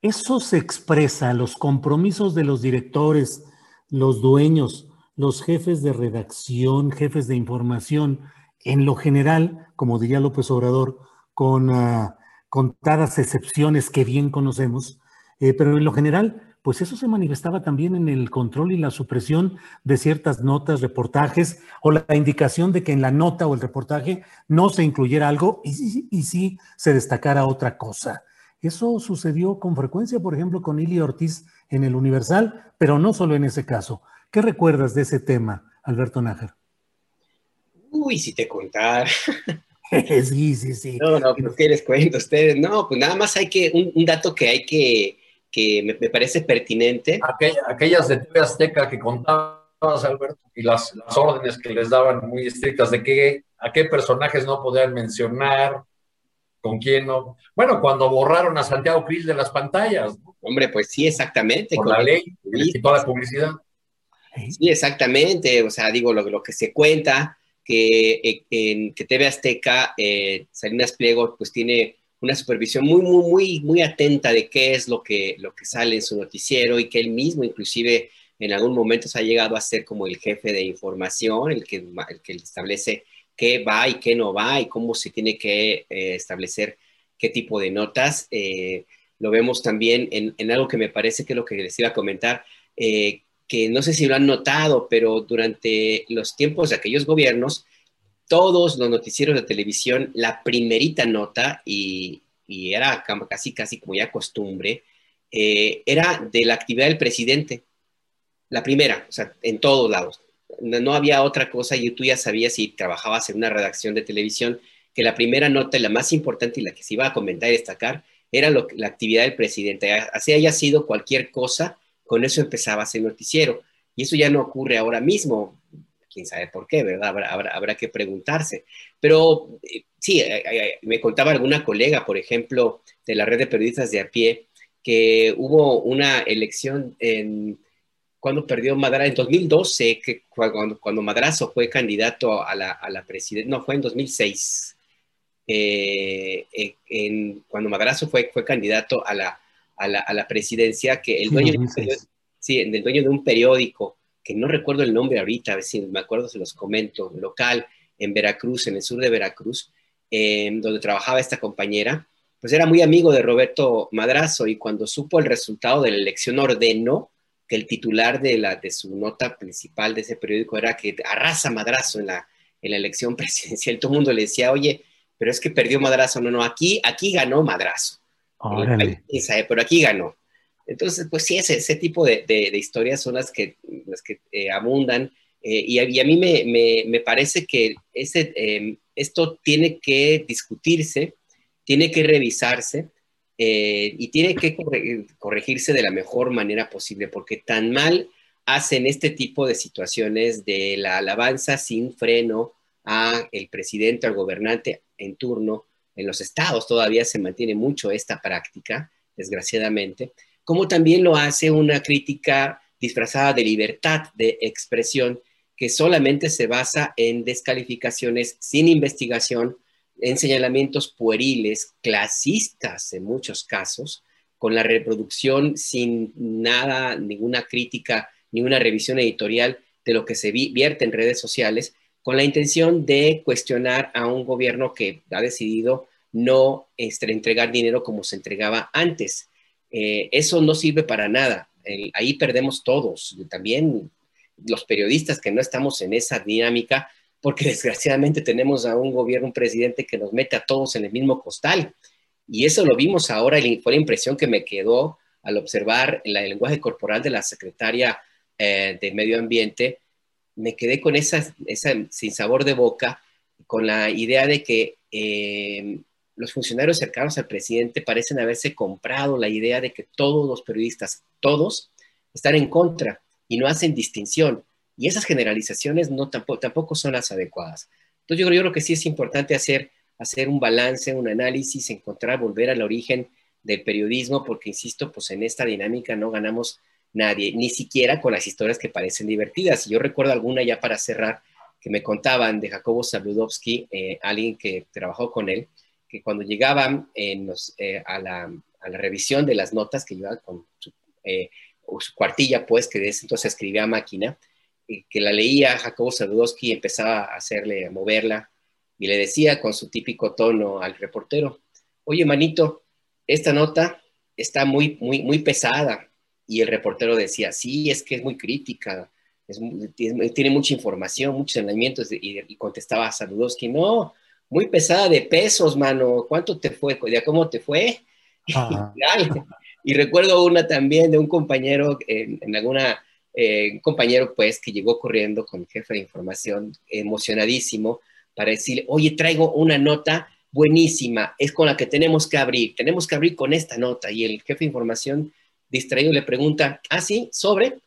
eso se expresa, los compromisos de los directores, los dueños, los jefes de redacción, jefes de información, en lo general, como diría López Obrador, con ah, contadas excepciones que bien conocemos, eh, pero en lo general, pues eso se manifestaba también en el control y la supresión de ciertas notas, reportajes, o la indicación de que en la nota o el reportaje no se incluyera algo y, sí se destacara otra cosa. Eso sucedió con frecuencia, por ejemplo, con Ili Ortiz en el Universal, pero no solo en ese caso. ¿Qué recuerdas de ese tema, Alberto Nájar? Uy, si te contar. sí, sí, sí. No, no, pues ¿qué les cuento a ustedes? No, pues nada más hay que, un, dato que hay que, que me, parece pertinente. aquellas de TV Azteca que contabas, Alberto, y las, las, órdenes que les daban muy estrictas de qué, a qué personajes no podían mencionar, con quién no. Bueno, cuando borraron a Santiago Cris de las pantallas. Hombre, pues sí, exactamente. Con, la ley y toda la publicidad. Sí, exactamente. O sea, digo, lo, lo que se cuenta que, eh, que TV Azteca, eh, Salinas Pliego, pues tiene una supervisión muy, muy, muy, muy atenta de qué es lo que, lo que sale en su noticiero y que él mismo inclusive en algún momento se ha llegado a ser como el jefe de información, el que, el que establece qué va y qué no va y cómo se tiene que eh, establecer qué tipo de notas. lo vemos también en, en, algo que me parece que es lo que les iba a comentar, que no sé si lo han notado, pero durante los tiempos de aquellos gobiernos, todos los noticieros de televisión, la primerita nota, y, era casi, casi como ya costumbre, eh, era de la actividad del presidente. La primera, o sea, en todos lados. No, había otra cosa y tú ya sabías si trabajabas en una redacción de televisión que la primera nota y la más importante y la que se iba a comentar y destacar era la actividad del presidente. Así haya sido cualquier cosa, con eso empezaba ese noticiero. Y eso ya no ocurre ahora mismo. Quién sabe por qué, ¿verdad? Habrá, que preguntarse. Pero eh, sí, eh, eh, me contaba alguna colega, por ejemplo, de la red de periodistas de a pie, que hubo una elección en, cuando perdió Madrazo, en 2012, que cuando, cuando Madrazo fue candidato a la, a la presidencia, no, fue en 2006, eh, en, cuando Madrazo fue, fue candidato a la, a la, a la presidencia, que el dueño, de, sí, el dueño de un periódico, que no recuerdo el nombre ahorita, a ver si me acuerdo, se los comento, local en Veracruz, en el sur de Veracruz, eh, donde trabajaba esta compañera, pues era muy amigo de Roberto Madrazo y cuando supo el resultado de la elección ordenó que el titular de, la, de su nota principal de ese periódico era que arrasa Madrazo en la, en la elección presidencial. Todo el mundo le decía, oye, pero es que perdió Madrazo. No, no, aquí, aquí ganó Madrazo. Pero aquí ganó. Entonces, pues sí, ese, ese tipo de, de, historias son las que, las que eh, abundan. Eh, y, a, mí me, me, me, parece que ese, em, esto tiene que discutirse, tiene que revisarse eh, y tiene que corregirse de la mejor manera posible, porque tan mal hacen este tipo de situaciones de la alabanza sin freno a el presidente, al gobernante en turno. En los estados todavía se mantiene mucho esta práctica, desgraciadamente, como también lo hace una crítica disfrazada de libertad de expresión que solamente se basa en descalificaciones sin investigación en señalamientos pueriles, clasistas en muchos casos, con la reproducción sin nada, ninguna crítica, ninguna revisión editorial de lo que se vierte en redes sociales, con la intención de cuestionar a un gobierno que ha decidido no este, entregar dinero como se entregaba antes. Eh, eso no sirve para nada. ahí perdemos todos, también los periodistas que no estamos en esa dinámica, porque desgraciadamente tenemos a un gobierno, un presidente que nos mete a todos en el mismo costal. Y eso lo vimos ahora y fue la impresión que me quedó al observar el, lenguaje corporal de la secretaria eh, de Medio Ambiente. Me quedé con esa, esa sin sabor de boca, con la idea de que eh, los funcionarios cercanos al presidente parecen haberse comprado la idea de que todos los periodistas, todos, están en contra y no hacen distinción. Y esas generalizaciones no, tampoco, tampoco son las adecuadas. Entonces yo, yo creo que sí es importante hacer, hacer un balance, un análisis, encontrar, volver al origen del periodismo, porque insisto, pues en esta dinámica no ganamos nadie, ni siquiera con las historias que parecen divertidas. Yo recuerdo alguna ya para cerrar que me contaban de Jacobo Saludowski, eh, alguien que trabajó con él, que cuando llegaban en eh, a, la, revisión de las notas que llevaba con su, eh, su cuartilla, pues, que de ese entonces escribía a máquina, que la leía Jacobo Saludowski y empezaba a hacerle, moverla, y le decía con su típico tono al reportero, oye, manito, esta nota está muy, muy, muy pesada. Y el reportero decía, sí, es que es muy crítica, tiene mucha información, muchos señalamientos, y, contestaba a Saludowski, no, muy pesada de pesos, mano, ¿cuánto te fue? ¿Ya cómo te fue? y recuerdo una también de un compañero en alguna eh, un compañero pues que llegó corriendo con el jefe de información emocionadísimo para decirle, oye, traigo una nota buenísima, es con la que tenemos que abrir, tenemos que abrir con esta nota. Y el jefe de información distraído le pregunta, ah, sí, sobre.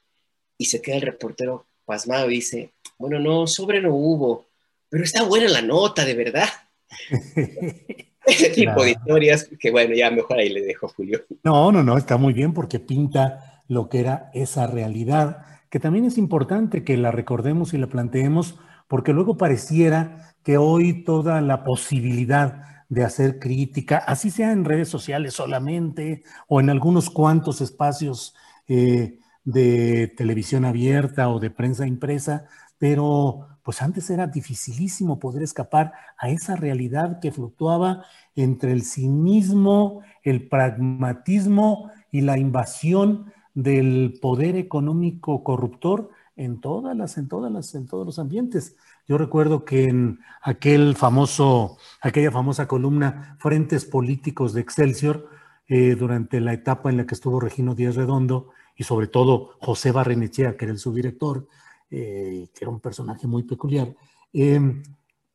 Y se queda el reportero pasmado y dice, bueno, no, sobre no hubo, pero está buena la nota, de verdad. Ese tipo de historias que bueno, ya mejor ahí le dejo, Julio. No, no, no, está muy bien porque pinta lo que era esa realidad, que también es importante que la recordemos y la planteemos, porque luego pareciera que hoy toda la posibilidad de hacer crítica, así sea en redes sociales solamente o en algunos cuantos espacios eh, de televisión abierta o de prensa impresa, pero pues antes era dificilísimo poder escapar a esa realidad que fluctuaba entre el cinismo, el pragmatismo y la invasión del poder económico corruptor en todas las, en todas las, en todos los ambientes. Yo recuerdo que en aquel famoso, aquella famosa columna Frentes Políticos de Excelsior, eh, durante la etapa en la que estuvo Regino Díaz Redondo y sobre todo José Barrenechea, que era el subdirector, eh, que era un personaje muy peculiar, eh,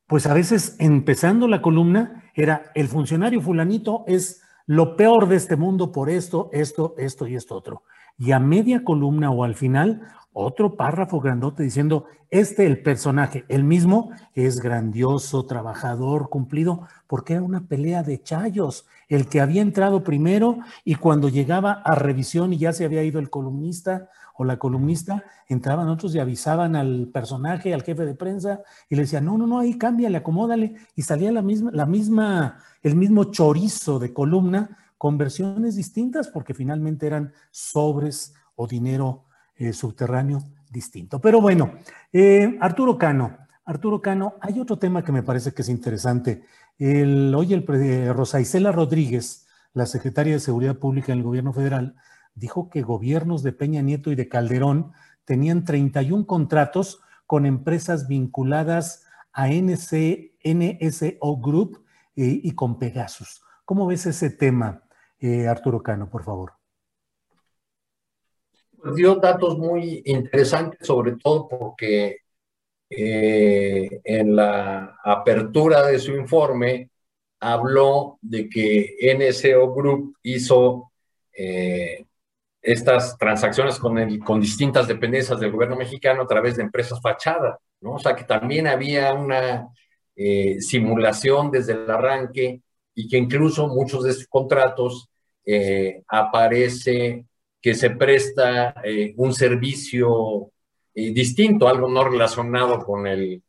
pues a veces empezando la columna era el funcionario fulanito es lo peor de este mundo por esto, esto, esto y esto otro y a media columna o al final otro párrafo grandote diciendo, este el personaje, el mismo, es grandioso, trabajador, cumplido, porque era una pelea de chayos, el que había entrado primero y cuando llegaba a revisión y ya se había ido el columnista o la columnista, entraban otros y avisaban al personaje, al jefe de prensa, y le decían, no, no, no, ahí cámbiale, acomódale, y salía la misma, la misma, el mismo chorizo de columna con versiones distintas, porque finalmente eran sobres o dinero eh, subterráneo distinto. Pero bueno, eh, Arturo Cano, Arturo Cano, hay otro tema que me parece que es interesante. El, hoy el eh, Rosa Isela Rodríguez, la secretaria de Seguridad Pública en el gobierno federal, dijo que gobiernos de Peña Nieto y de Calderón tenían 31 contratos con empresas vinculadas a NSO Group eh, y con Pegasus. ¿Cómo ves ese tema, Arturo Cano, por favor? Pues dio datos muy interesantes, sobre todo porque eh, en la apertura de su informe habló de que NSO Group hizo eh, estas transacciones con, el, con distintas dependencias del gobierno mexicano a través de empresas fachadas, ¿no? O sea que también había una eh, simulación desde el arranque y que incluso muchos de estos contratos aparece que se presta un servicio distinto, algo no relacionado con el,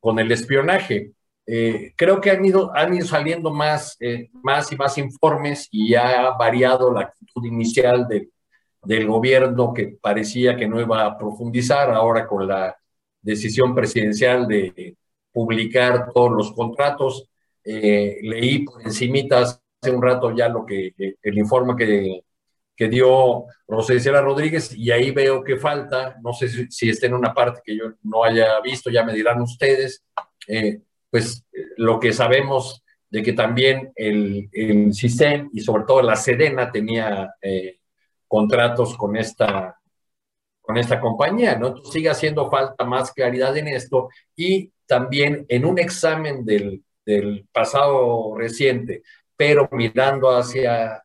con el espionaje. Eh, creo que han ido, han ido saliendo más, eh, más y más informes y ha variado la actitud inicial del gobierno que parecía que no iba a profundizar ahora con la decisión presidencial de publicar todos los contratos. Eh, leí por encimita hace un rato ya lo que el informe que, que dio Rosela Rodríguez y ahí veo que falta, no sé si, está en una parte que yo no haya visto, ya me dirán ustedes, pues lo que sabemos de que también el, el CISEN y sobre todo la Sedena tenía eh, contratos con esta, con esta compañía, ¿no? Sigue haciendo falta más claridad en esto. Y también en un examen del, pasado reciente, pero mirando hacia, eh,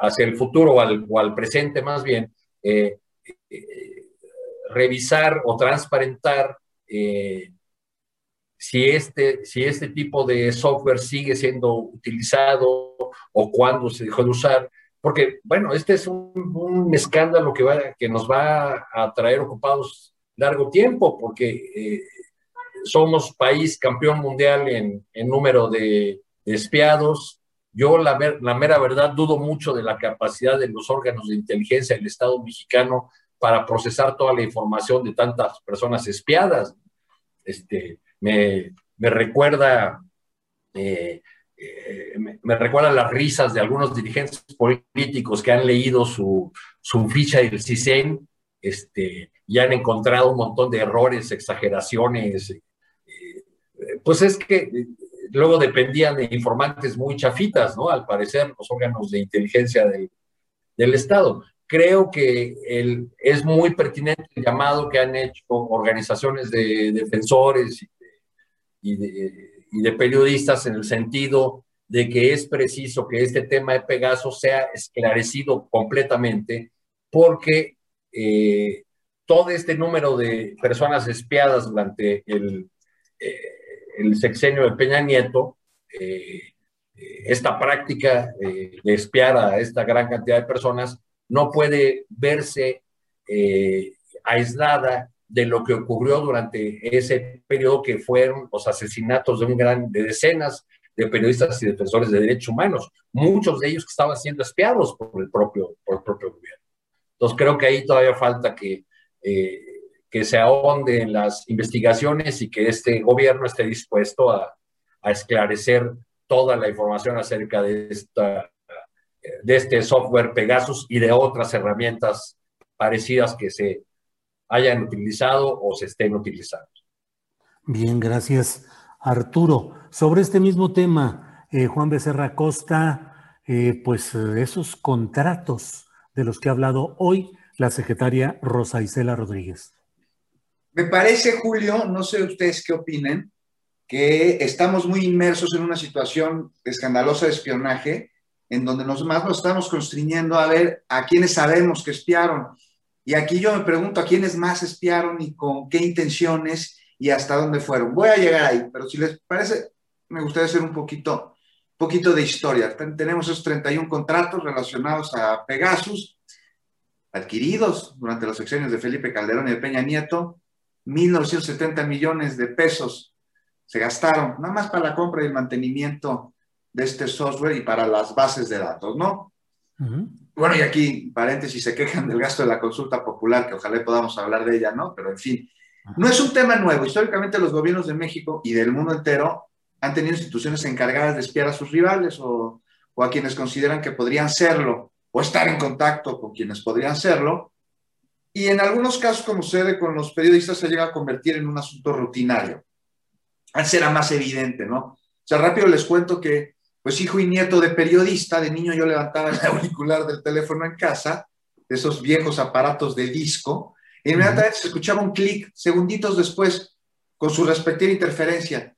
hacia el futuro o al, presente más bien, eh, revisar o transparentar si este, si este tipo de software sigue siendo utilizado o cuándo se dejó de usar, porque, bueno, este es un, escándalo que, va, que nos va a traer ocupados largo tiempo, porque eh, somos país campeón mundial en, en número de, espiados. Yo, la, la mera verdad, dudo mucho de la capacidad de los órganos de inteligencia del Estado mexicano para procesar toda la información de tantas personas espiadas. Este, me, recuerda, eh, eh, me, recuerda las risas de algunos dirigentes políticos que han leído su, ficha del CISEN este, y han encontrado un montón de errores, exageraciones. Eh, pues es que luego dependían de informantes muy chafitas, ¿no? Al parecer, los órganos de inteligencia del, del Estado. Creo que el, es muy pertinente el llamado que han hecho organizaciones de defensores y de, periodistas en el sentido de que es preciso que este tema de Pegaso sea esclarecido completamente porque eh, todo este número de personas espiadas durante el, eh, el sexenio de Peña Nieto, eh, esta práctica de espiar a esta gran cantidad de personas no puede verse aislada de lo que ocurrió durante ese periodo que fueron los asesinatos de un gran, de decenas de periodistas y defensores de derechos humanos, muchos de ellos que estaban siendo espiados por el propio, por el propio gobierno. Entonces creo que ahí todavía falta que, eh, que se ahonde en las investigaciones y que este gobierno esté dispuesto a, a esclarecer toda la información acerca de, esta, de este software Pegasus y de otras herramientas parecidas que se hayan utilizado o se estén utilizando. Bien, gracias Arturo. Sobre este mismo tema, eh, Juan Becerra Costa, eh, pues eh, esos contratos de los que ha hablado hoy la secretaria Rosa Isela Rodríguez. Me parece, Julio, no sé ustedes qué opinen, que estamos muy inmersos en una situación escandalosa de espionaje, en donde nos más nos estamos constriñendo a ver a quienes sabemos que espiaron y aquí yo me pregunto a quiénes más espiaron y con qué intenciones y hasta dónde fueron. Voy a llegar ahí, pero si les parece, me gustaría hacer un poquito, poquito de historia. Tenemos esos 31 contratos relacionados a Pegasus. adquiridos durante los sexenios de Felipe Calderón y de Peña Nieto, 1.970 millones de pesos se gastaron, nada más para la compra y el mantenimiento de este software y para las bases de datos, ¿no? Bueno, y aquí, paréntesis, se quejan del gasto de la consulta popular, que ojalá podamos hablar de ella, ¿no? Pero en fin, no es un tema nuevo. Históricamente los gobiernos de México y del mundo entero han tenido instituciones encargadas de espiar a sus rivales o, o a quienes consideran que podrían serlo o estar en contacto con quienes podrían serlo. Y en algunos casos, como sucede con los periodistas, se llega a convertir en un asunto rutinario. Antes era más evidente, ¿no? O sea, rápido les cuento que, pues hijo y nieto de periodista, de niño yo levantaba el auricular del teléfono en casa, de esos viejos aparatos de disco, e inmediatamente se escuchaba un clic, segunditos después, con su respectiva interferencia,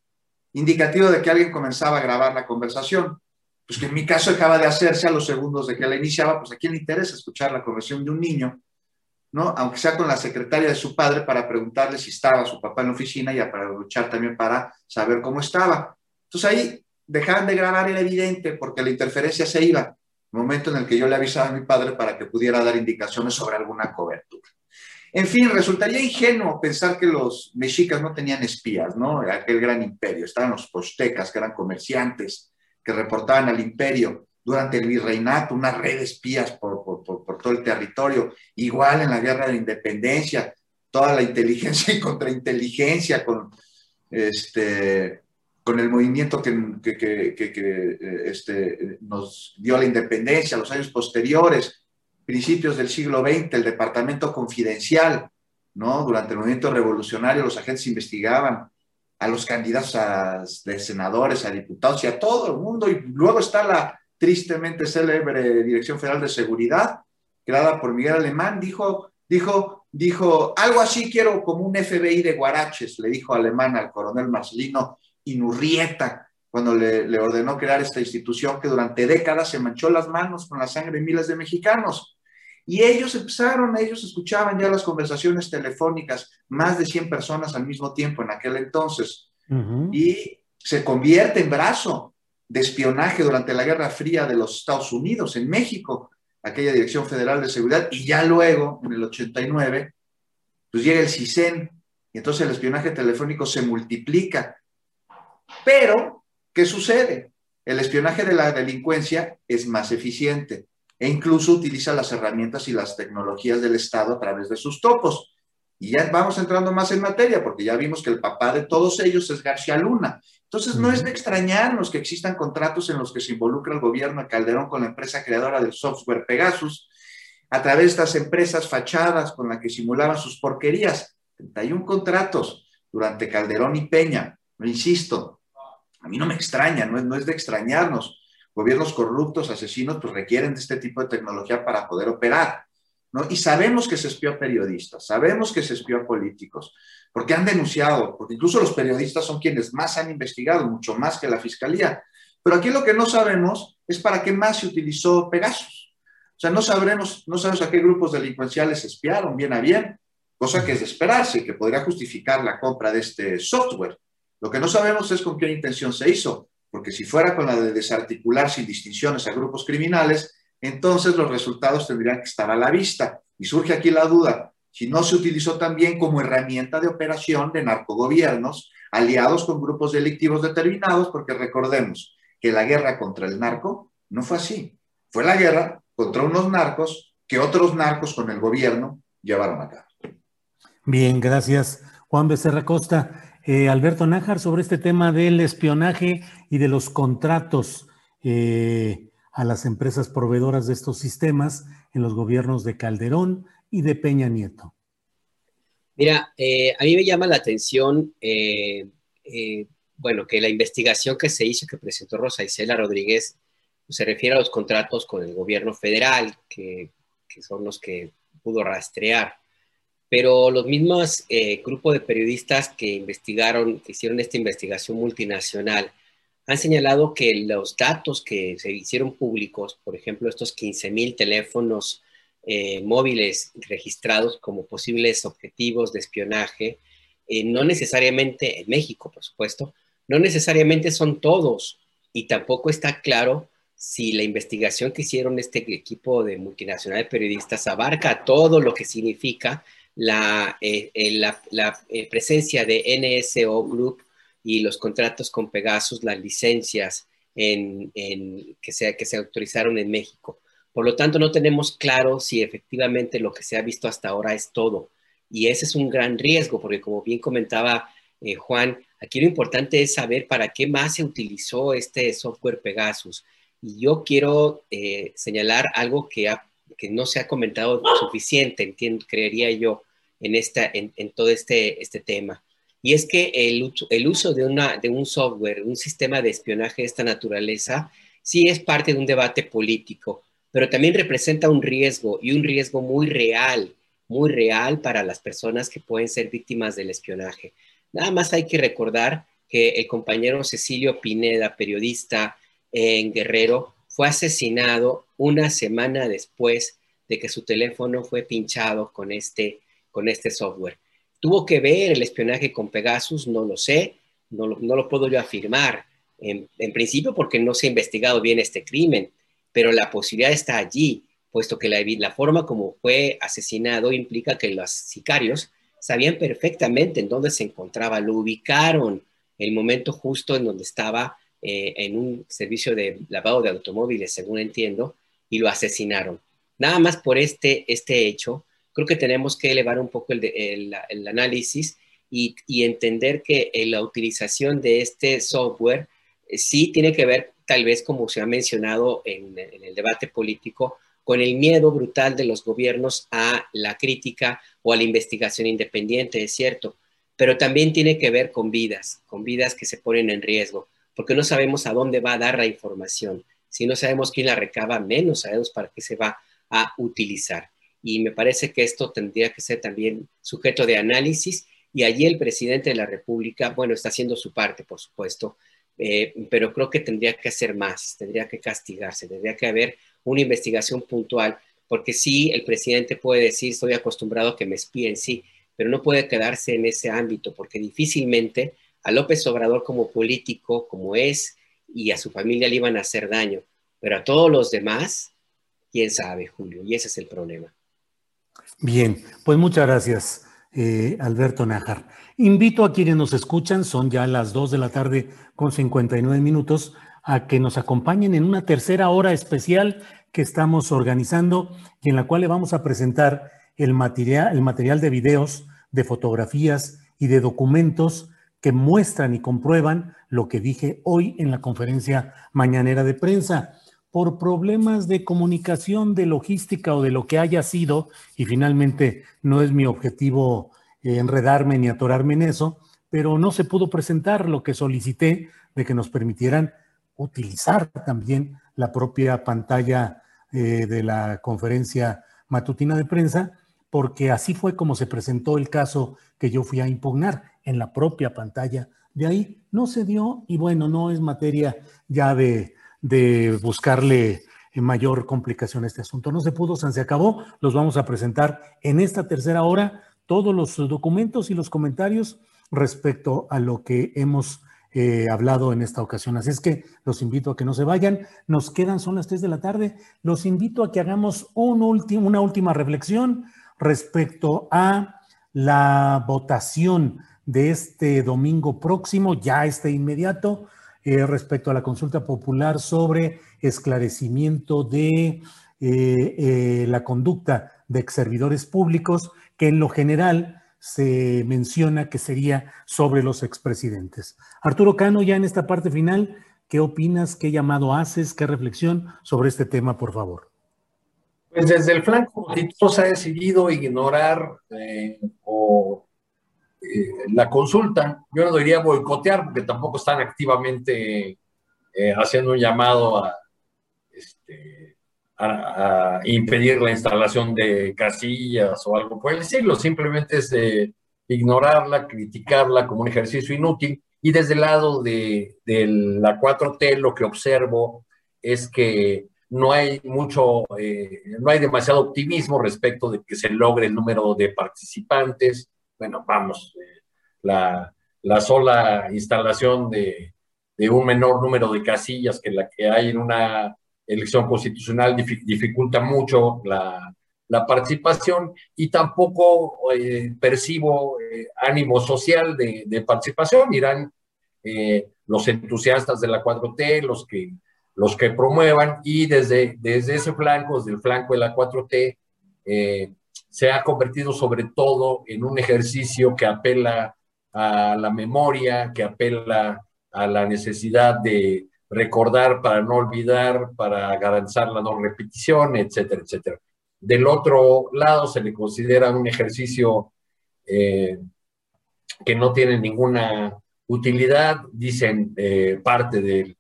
indicativo de que alguien comenzaba a grabar la conversación pues que en mi caso acaba de hacerse a los segundos de que la iniciaba, pues a quién le interesa escuchar la conversión de un niño, ¿no? Aunque sea con la secretaria de su padre para preguntarle si estaba su papá en la oficina y para luchar también para saber cómo estaba. Entonces ahí dejaban de grabar, era evidente, porque la interferencia se iba, momento en el que yo le avisaba a mi padre para que pudiera dar indicaciones sobre alguna cobertura. En fin, resultaría ingenuo pensar que los mexicas no tenían espías, ¿no? Aquel gran imperio. Estaban los postecas, que eran comerciantes, que reportaban al imperio durante el virreinato, una red de espías por, todo el territorio, igual en la guerra de independencia, toda la inteligencia y contrainteligencia con, este, con el movimiento que, que, este, nos dio la independencia, los años posteriores, principios del siglo XX, el Departamento Confidencial, ¿no? Durante el movimiento revolucionario los agentes investigaban a los candidatos a, de senadores, a diputados y a todo el mundo. Y luego está la tristemente célebre Dirección Federal de Seguridad, creada por Miguel Alemán, dijo, dijo, dijo, algo así quiero como un FBI de Guaraches, le dijo Alemán al coronel Marcelino Inurrieta, cuando le, le, ordenó crear esta institución que durante décadas se manchó las manos con la sangre de miles de mexicanos. Y ellos empezaron, ellos escuchaban ya las conversaciones telefónicas, más de 100 personas al mismo tiempo en aquel entonces. Y se convierte en brazo de espionaje durante la Guerra Fría de los Estados Unidos en México, aquella Dirección Federal de Seguridad, y ya luego, en el 89, pues llega el CISEN, y entonces el espionaje telefónico se multiplica. Pero, ¿qué sucede? El espionaje de la delincuencia es más eficiente e incluso utiliza las herramientas y las tecnologías del Estado a través de sus topos. Y ya vamos entrando más en materia, porque ya vimos que el papá de todos ellos es García Luna. Entonces, no es de extrañarnos que existan contratos en los que se involucra el gobierno de Calderón con la empresa creadora del software Pegasus, a través de estas empresas fachadas con las que simulaban sus porquerías. 31 contratos durante Calderón y Peña. Lo insisto, a mí no me extraña, no es, no es de extrañarnos gobiernos corruptos, asesinos, pues requieren de este tipo de tecnología para poder operar. Y sabemos que se espió a periodistas, sabemos que se espió a políticos, porque han denunciado, porque incluso los periodistas son quienes más han investigado, mucho más que la fiscalía. Pero aquí lo que no sabemos es para qué más se utilizó Pegasus. O sea, no sabremos, no sabemos a qué grupos delincuenciales espiaron bien a bien, cosa que es de esperarse que podría justificar la compra de este software. Lo que no sabemos es con qué intención se hizo porque si fuera con la de desarticular sin distinciones a grupos criminales, entonces los resultados tendrían que estar a la vista. Y surge aquí la duda, si no se utilizó también como herramienta de operación de narcogobiernos aliados con grupos delictivos determinados, porque recordemos que la guerra contra el narco no fue así, fue la guerra contra unos narcos que otros narcos con el gobierno llevaron a cabo. Bien, gracias. Juan Becerra Costa. Eh, Alberto Nájar sobre este tema del espionaje y de los contratos eh, a las empresas proveedoras de estos sistemas en los gobiernos de Calderón y de Peña Nieto. Mira, eh, a mí me llama la atención, bueno, que la investigación que se hizo, que presentó Rosa Isela Rodríguez, pues, se refiere a los contratos con el gobierno federal, que, que son los que pudo rastrear pero los mismos eh, grupos de periodistas que investigaron, que hicieron esta investigación multinacional, han señalado que los datos que se hicieron públicos, por ejemplo, estos 15 mil teléfonos eh, móviles registrados como posibles objetivos de espionaje, eh, no necesariamente en México, por supuesto, no necesariamente son todos. Y tampoco está claro si la investigación que hicieron este equipo de multinacional periodistas abarca todo lo que significa la, eh, eh, la, eh, presencia de NSO Group y los contratos con Pegasus, las licencias en, que, se, que se autorizaron en México. Por lo tanto, no tenemos claro si efectivamente lo que se ha visto hasta ahora es todo. Y ese es un gran riesgo, porque como bien comentaba Juan, aquí lo importante es saber para qué más se utilizó este software Pegasus. Y yo quiero señalar algo que ha que no se ha comentado suficiente, entiendo, creería yo, en, esta, en, todo este, este tema. Y es que el, uso de, de un software, un sistema de espionaje de esta naturaleza, sí es parte de un debate político, pero también representa un riesgo y un riesgo muy real, muy real para las personas que pueden ser víctimas del espionaje. Nada más hay que recordar que el compañero Cecilio Pineda, periodista en Guerrero, fue asesinado una semana después de que su teléfono fue pinchado con este, con este software. ¿Tuvo que ver el espionaje con Pegasus? No lo sé, no lo, no lo puedo yo afirmar. En, principio porque no se ha investigado bien este crimen, pero la posibilidad está allí, puesto que la, la forma como fue asesinado implica que los sicarios sabían perfectamente en dónde se encontraba, lo ubicaron el momento justo en donde estaba eh, en un servicio de lavado de automóviles, según entiendo, y lo asesinaron. Nada más por este, este hecho, creo que tenemos que elevar un poco el, el, análisis y, y, entender que eh, la utilización de este software eh, sí tiene que ver, tal vez como se ha mencionado en, en el debate político, con el miedo brutal de los gobiernos a la crítica o a la investigación independiente, es cierto, pero también tiene que ver con vidas, con vidas que se ponen en riesgo porque no sabemos a dónde va a dar la información. Si no sabemos quién la recaba, menos sabemos para qué se va a utilizar. Y me parece que esto tendría que ser también sujeto de análisis y allí el presidente de la República, bueno, está haciendo su parte, por supuesto, eh, pero creo que tendría que hacer más, tendría que castigarse, tendría que haber una investigación puntual, porque sí, el presidente puede decir, estoy acostumbrado a que me espíen, sí, pero no puede quedarse en ese ámbito, porque difícilmente a López Obrador como político, como es, y a su familia le iban a hacer daño, pero a todos los demás, quién sabe, Julio, y ese es el problema. Bien, pues muchas gracias, eh, Alberto Nájar. Invito a quienes nos escuchan, son ya las 2 de la tarde con 59 minutos, a que nos acompañen en una tercera hora especial que estamos organizando y en la cual le vamos a presentar el material, el material de videos, de fotografías y de documentos que muestran y comprueban lo que dije hoy en la conferencia mañanera de prensa. Por problemas de comunicación, de logística o de lo que haya sido, y finalmente no es mi objetivo eh, enredarme ni atorarme en eso, pero no se pudo presentar lo que solicité de que nos permitieran utilizar también la propia pantalla eh, de la conferencia matutina de prensa, porque así fue como se presentó el caso que yo fui a impugnar en la propia pantalla. De ahí no se dio y bueno, no es materia ya de, de buscarle mayor complicación a este asunto. No se pudo, se acabó. Los vamos a presentar en esta tercera hora todos los documentos y los comentarios respecto a lo que hemos eh, hablado en esta ocasión. Así es que los invito a que no se vayan. Nos quedan, son las tres de la tarde. Los invito a que hagamos un una última reflexión respecto a la votación de este domingo próximo, ya este inmediato, eh, respecto a la consulta popular sobre esclarecimiento de eh, eh, la conducta de ex servidores públicos, que en lo general se menciona que sería sobre los expresidentes. Arturo Cano, ya en esta parte final, ¿qué opinas? ¿Qué llamado haces? ¿Qué reflexión sobre este tema, por favor? Pues desde el flanco se ha decidido ignorar o eh, la consulta. Yo no diría boicotear porque tampoco están activamente eh, haciendo un llamado este, a, impedir la instalación de casillas o algo por el estilo. Simplemente es ignorarla, criticarla como un ejercicio inútil. Y desde el lado de, de la 4T lo que observo es que no hay mucho, eh, no hay demasiado optimismo respecto de que se logre el número de participantes bueno, vamos, eh, la, sola instalación de, un menor número de casillas que la que hay en una elección constitucional dificulta mucho la, la participación y tampoco eh, percibo eh, ánimo social de, de participación. Irán eh, los entusiastas de la 4T, los que, los que promuevan, y desde, desde ese flanco, desde el flanco de la 4T, se ha convertido sobre todo en un ejercicio que apela a la memoria, que apela a la necesidad de recordar para no olvidar, para garantizar la no repetición, etcétera, etcétera. Del otro lado se le considera un ejercicio eh, que no tiene ninguna utilidad, dicen eh, parte del,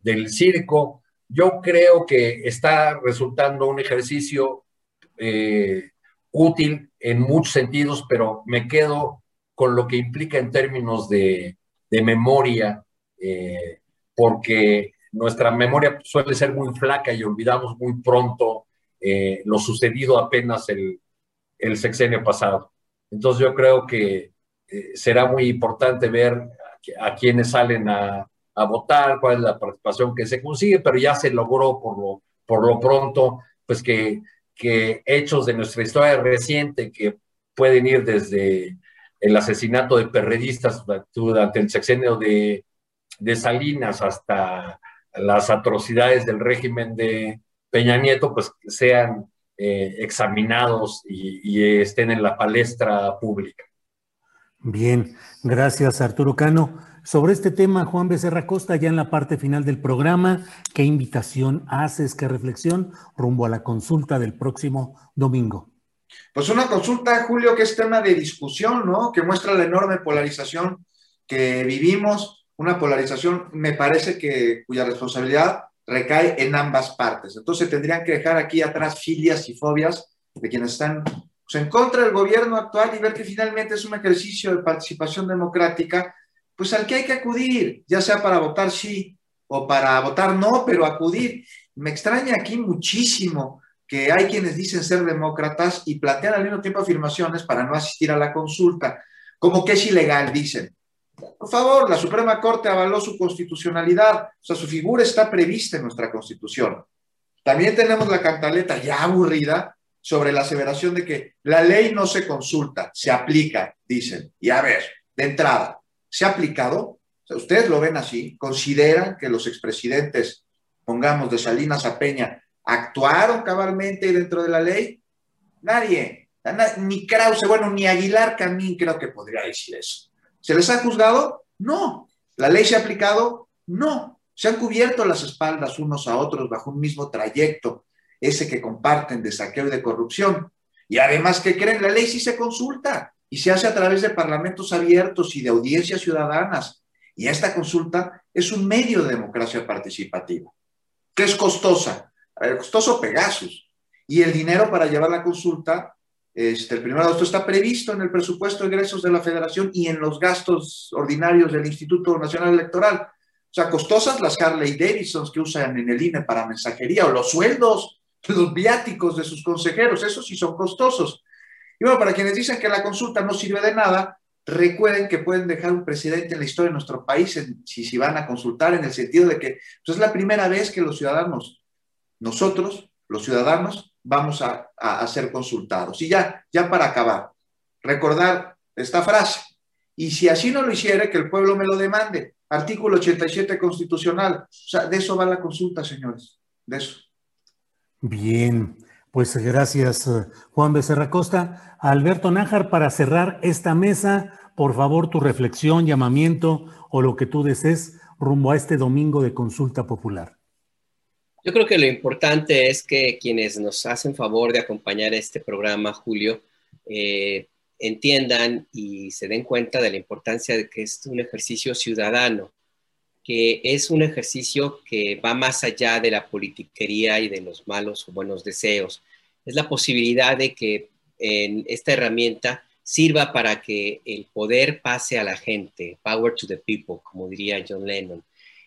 del, circo. Yo creo que está resultando un ejercicio eh, útil en muchos sentidos, pero me quedo con lo que implica en términos de, de memoria, porque nuestra memoria suele ser muy flaca y olvidamos muy pronto eh, lo sucedido apenas el, el, sexenio pasado. Entonces yo creo que eh, será muy importante ver a, quienes salen a, a, votar, cuál es la participación que se consigue, pero ya se logró por lo, por lo pronto, pues que, que hechos de nuestra historia reciente que pueden ir desde el asesinato de perredistas durante el sexenio de, de Salinas hasta las atrocidades del régimen de, Peña Nieto, pues sean eh, examinados y, estén en la palestra pública. Bien, gracias Arturo Cano. Sobre este tema, Juan Becerra Costa, ya en la parte final del programa, ¿qué invitación haces, qué reflexión rumbo a la consulta del próximo domingo? Pues una consulta, Julio, que es tema de discusión, ¿no? Que muestra la enorme polarización que vivimos, una polarización, me parece que cuya responsabilidad recae en ambas partes. Entonces tendrían que dejar aquí atrás filias y fobias de quienes están pues, en contra del gobierno actual y ver que finalmente es un ejercicio de participación democrática, pues al que hay que acudir, ya sea para votar sí o para votar no, pero acudir. Me extraña aquí muchísimo que hay quienes dicen ser demócratas y plantean al mismo tiempo afirmaciones para no asistir a la consulta, como que es ilegal, dicen. Por favor, la Suprema Corte avaló su constitucionalidad, o sea, su figura está prevista en nuestra Constitución. También tenemos la cantaleta ya aburrida sobre la aseveración de que la ley no se consulta, se aplica, dicen. Y a ver, de entrada, ¿se ha aplicado? ¿Ustedes lo ven así? ¿Consideran que los expresidentes, pongamos de Salinas a Peña, actuaron cabalmente dentro de la ley? Nadie, ni Krause, bueno, ni Aguilar Camín creo que podría decir eso. ¿Se les ha juzgado? No. ¿La ley se ha aplicado? No. Se han cubierto las espaldas unos a otros bajo un mismo trayecto, ese que comparten de saqueo y de corrupción. Y además, ¿qué creen? La ley sí se consulta y se hace a través de parlamentos abiertos y de audiencias ciudadanas. Y esta consulta es un medio de democracia participativa, que es costosa. costoso Pegasus. Y el dinero para llevar la consulta este, el primero de agosto está previsto en el presupuesto de ingresos de la Federación y en los gastos ordinarios del Instituto Nacional Electoral. O sea, costosas las Harley Davidsons que usan en el INE para mensajería o los sueldos, los viáticos de sus consejeros, esos sí son costosos. Y bueno, para quienes dicen que la consulta no sirve de nada, recuerden que pueden dejar un presidente en la historia de nuestro país si, si van a consultar en el sentido de que pues, es la primera vez que los ciudadanos, nosotros, los ciudadanos, vamos a, ser consultados. Y ya, ya para acabar, recordar esta frase. Y si así no lo hiciere, que el pueblo me lo demande. Artículo 87 constitucional. O sea, de eso va la consulta, señores. De eso. Bien, pues gracias, Juan Becerra Costa. Alberto Nájar, para cerrar esta mesa, por favor, tu reflexión, llamamiento o lo que tú desees rumbo a este domingo de consulta popular. Yo creo que lo importante es que quienes nos hacen favor de acompañar este programa, Julio, eh, entiendan y se den cuenta de la importancia de que es un ejercicio ciudadano, que es un ejercicio que va más allá de la politiquería y de los malos o buenos deseos. Es la posibilidad de que en esta herramienta sirva para que el poder pase a la gente, power to the people, como diría John Lennon.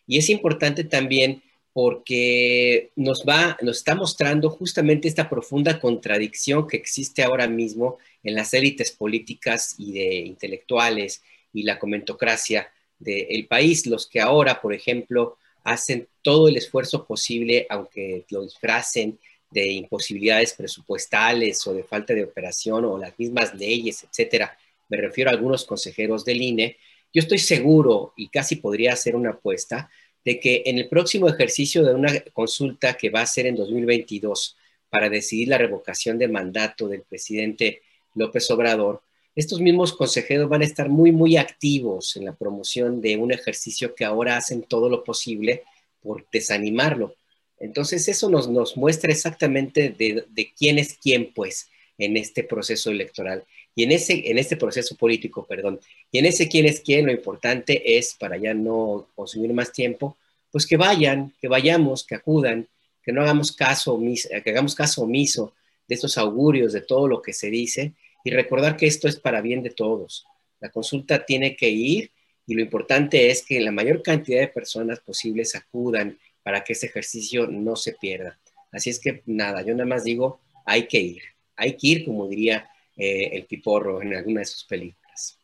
Y es importante también porque nos va, nos está mostrando justamente esta profunda contradicción que existe ahora mismo en las élites políticas y de intelectuales y la comentocracia del país, los que ahora, por ejemplo, hacen todo el esfuerzo posible, aunque lo disfracen de imposibilidades presupuestales o de falta de operación o las mismas leyes, etcétera. Me refiero a algunos consejeros del INE. Yo estoy seguro y casi podría hacer una apuesta de que en el próximo ejercicio de una consulta que va a ser en 2022 para decidir la revocación de mandato del presidente López Obrador, estos mismos consejeros van a estar muy, muy activos en la promoción de un ejercicio que ahora hacen todo lo posible por desanimarlo. Entonces eso nos, muestra exactamente de, de, quién es quién, pues, en este proceso electoral y en, ese, en este proceso político, perdón. Y en ese quién es quién, lo importante es, para ya no consumir más tiempo, pues que vayan, que vayamos, que acudan, que no hagamos caso, que hagamos caso omiso de estos augurios, de todo lo que se dice, y recordar que esto es para bien de todos. La consulta tiene que ir y lo importante es que la mayor cantidad de personas posibles acudan para que ese ejercicio no se pierda. Así es que nada, yo nada más digo, hay que ir, hay que ir, como diría eh, el Piporro en alguna de sus películas.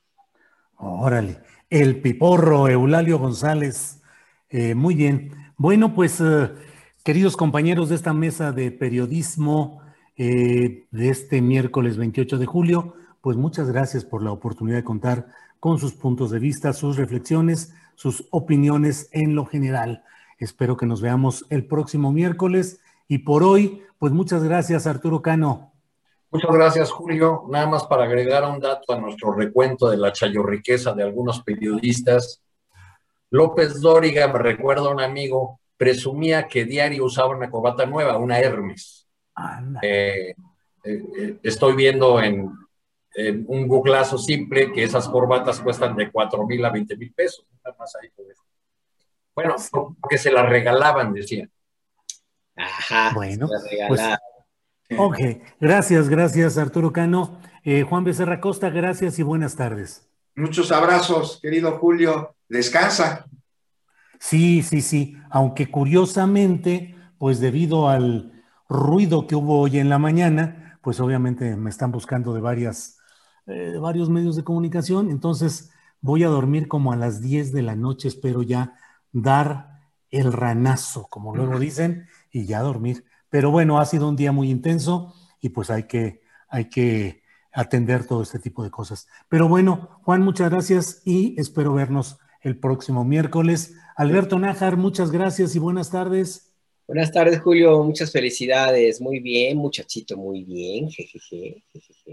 Órale, el Piporro, Eulalio González. Eh, muy bien. Bueno, pues, eh, queridos compañeros de esta mesa de periodismo, de este miércoles 28 de julio. Pues muchas gracias por la oportunidad de contar con sus puntos de vista, sus reflexiones, sus opiniones en lo general. Espero que nos veamos el próximo miércoles y por hoy, pues muchas gracias Arturo Cano. Muchas gracias Julio. Nada más para agregar un dato a nuestro recuento de la chayoriqueza de algunos periodistas. López Dóriga, me recuerda un amigo, presumía que diario usaba una corbata nueva, una Hermes eh, eh, eh, estoy viendo en, un googlazo simple que esas corbatas cuestan de 4 mil a 20 mil pesos. Bueno, porque se las regalaban, decía. Ajá. Bueno, pues, ok, gracias, gracias Arturo Cano. Juan Becerra Costa, gracias y buenas tardes. Muchos abrazos, querido Julio. Descansa. Sí, sí, sí. Aunque curiosamente, pues debido al ruido que hubo hoy en la mañana, pues obviamente me están buscando de, varias, eh, varios medios de comunicación, entonces voy a dormir como a las 10 de la noche, espero ya dar el ranazo, como luego dicen, y ya dormir. Pero bueno, ha sido un día muy intenso y pues hay que, hay que atender todo este tipo de cosas. Pero bueno, Juan, muchas gracias y espero vernos el próximo miércoles. Alberto Nájar, muchas gracias y buenas tardes. Buenas tardes, Julio. Muchas felicidades. Muy bien, muchachito, muy bien. Jejeje,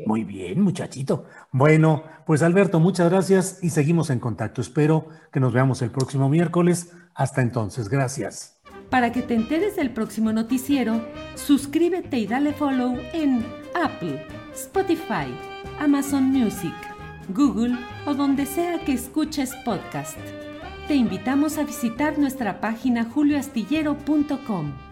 Muy bien, muchachito. Bueno, pues Alberto, muchas gracias y seguimos en contacto. Espero que nos veamos el próximo miércoles. Hasta entonces, gracias. Para que te enteres del próximo noticiero, suscríbete y dale follow en Apple, Spotify, Amazon Music, Google o donde sea que escuches podcast te invitamos a visitar nuestra página julioastillero.com.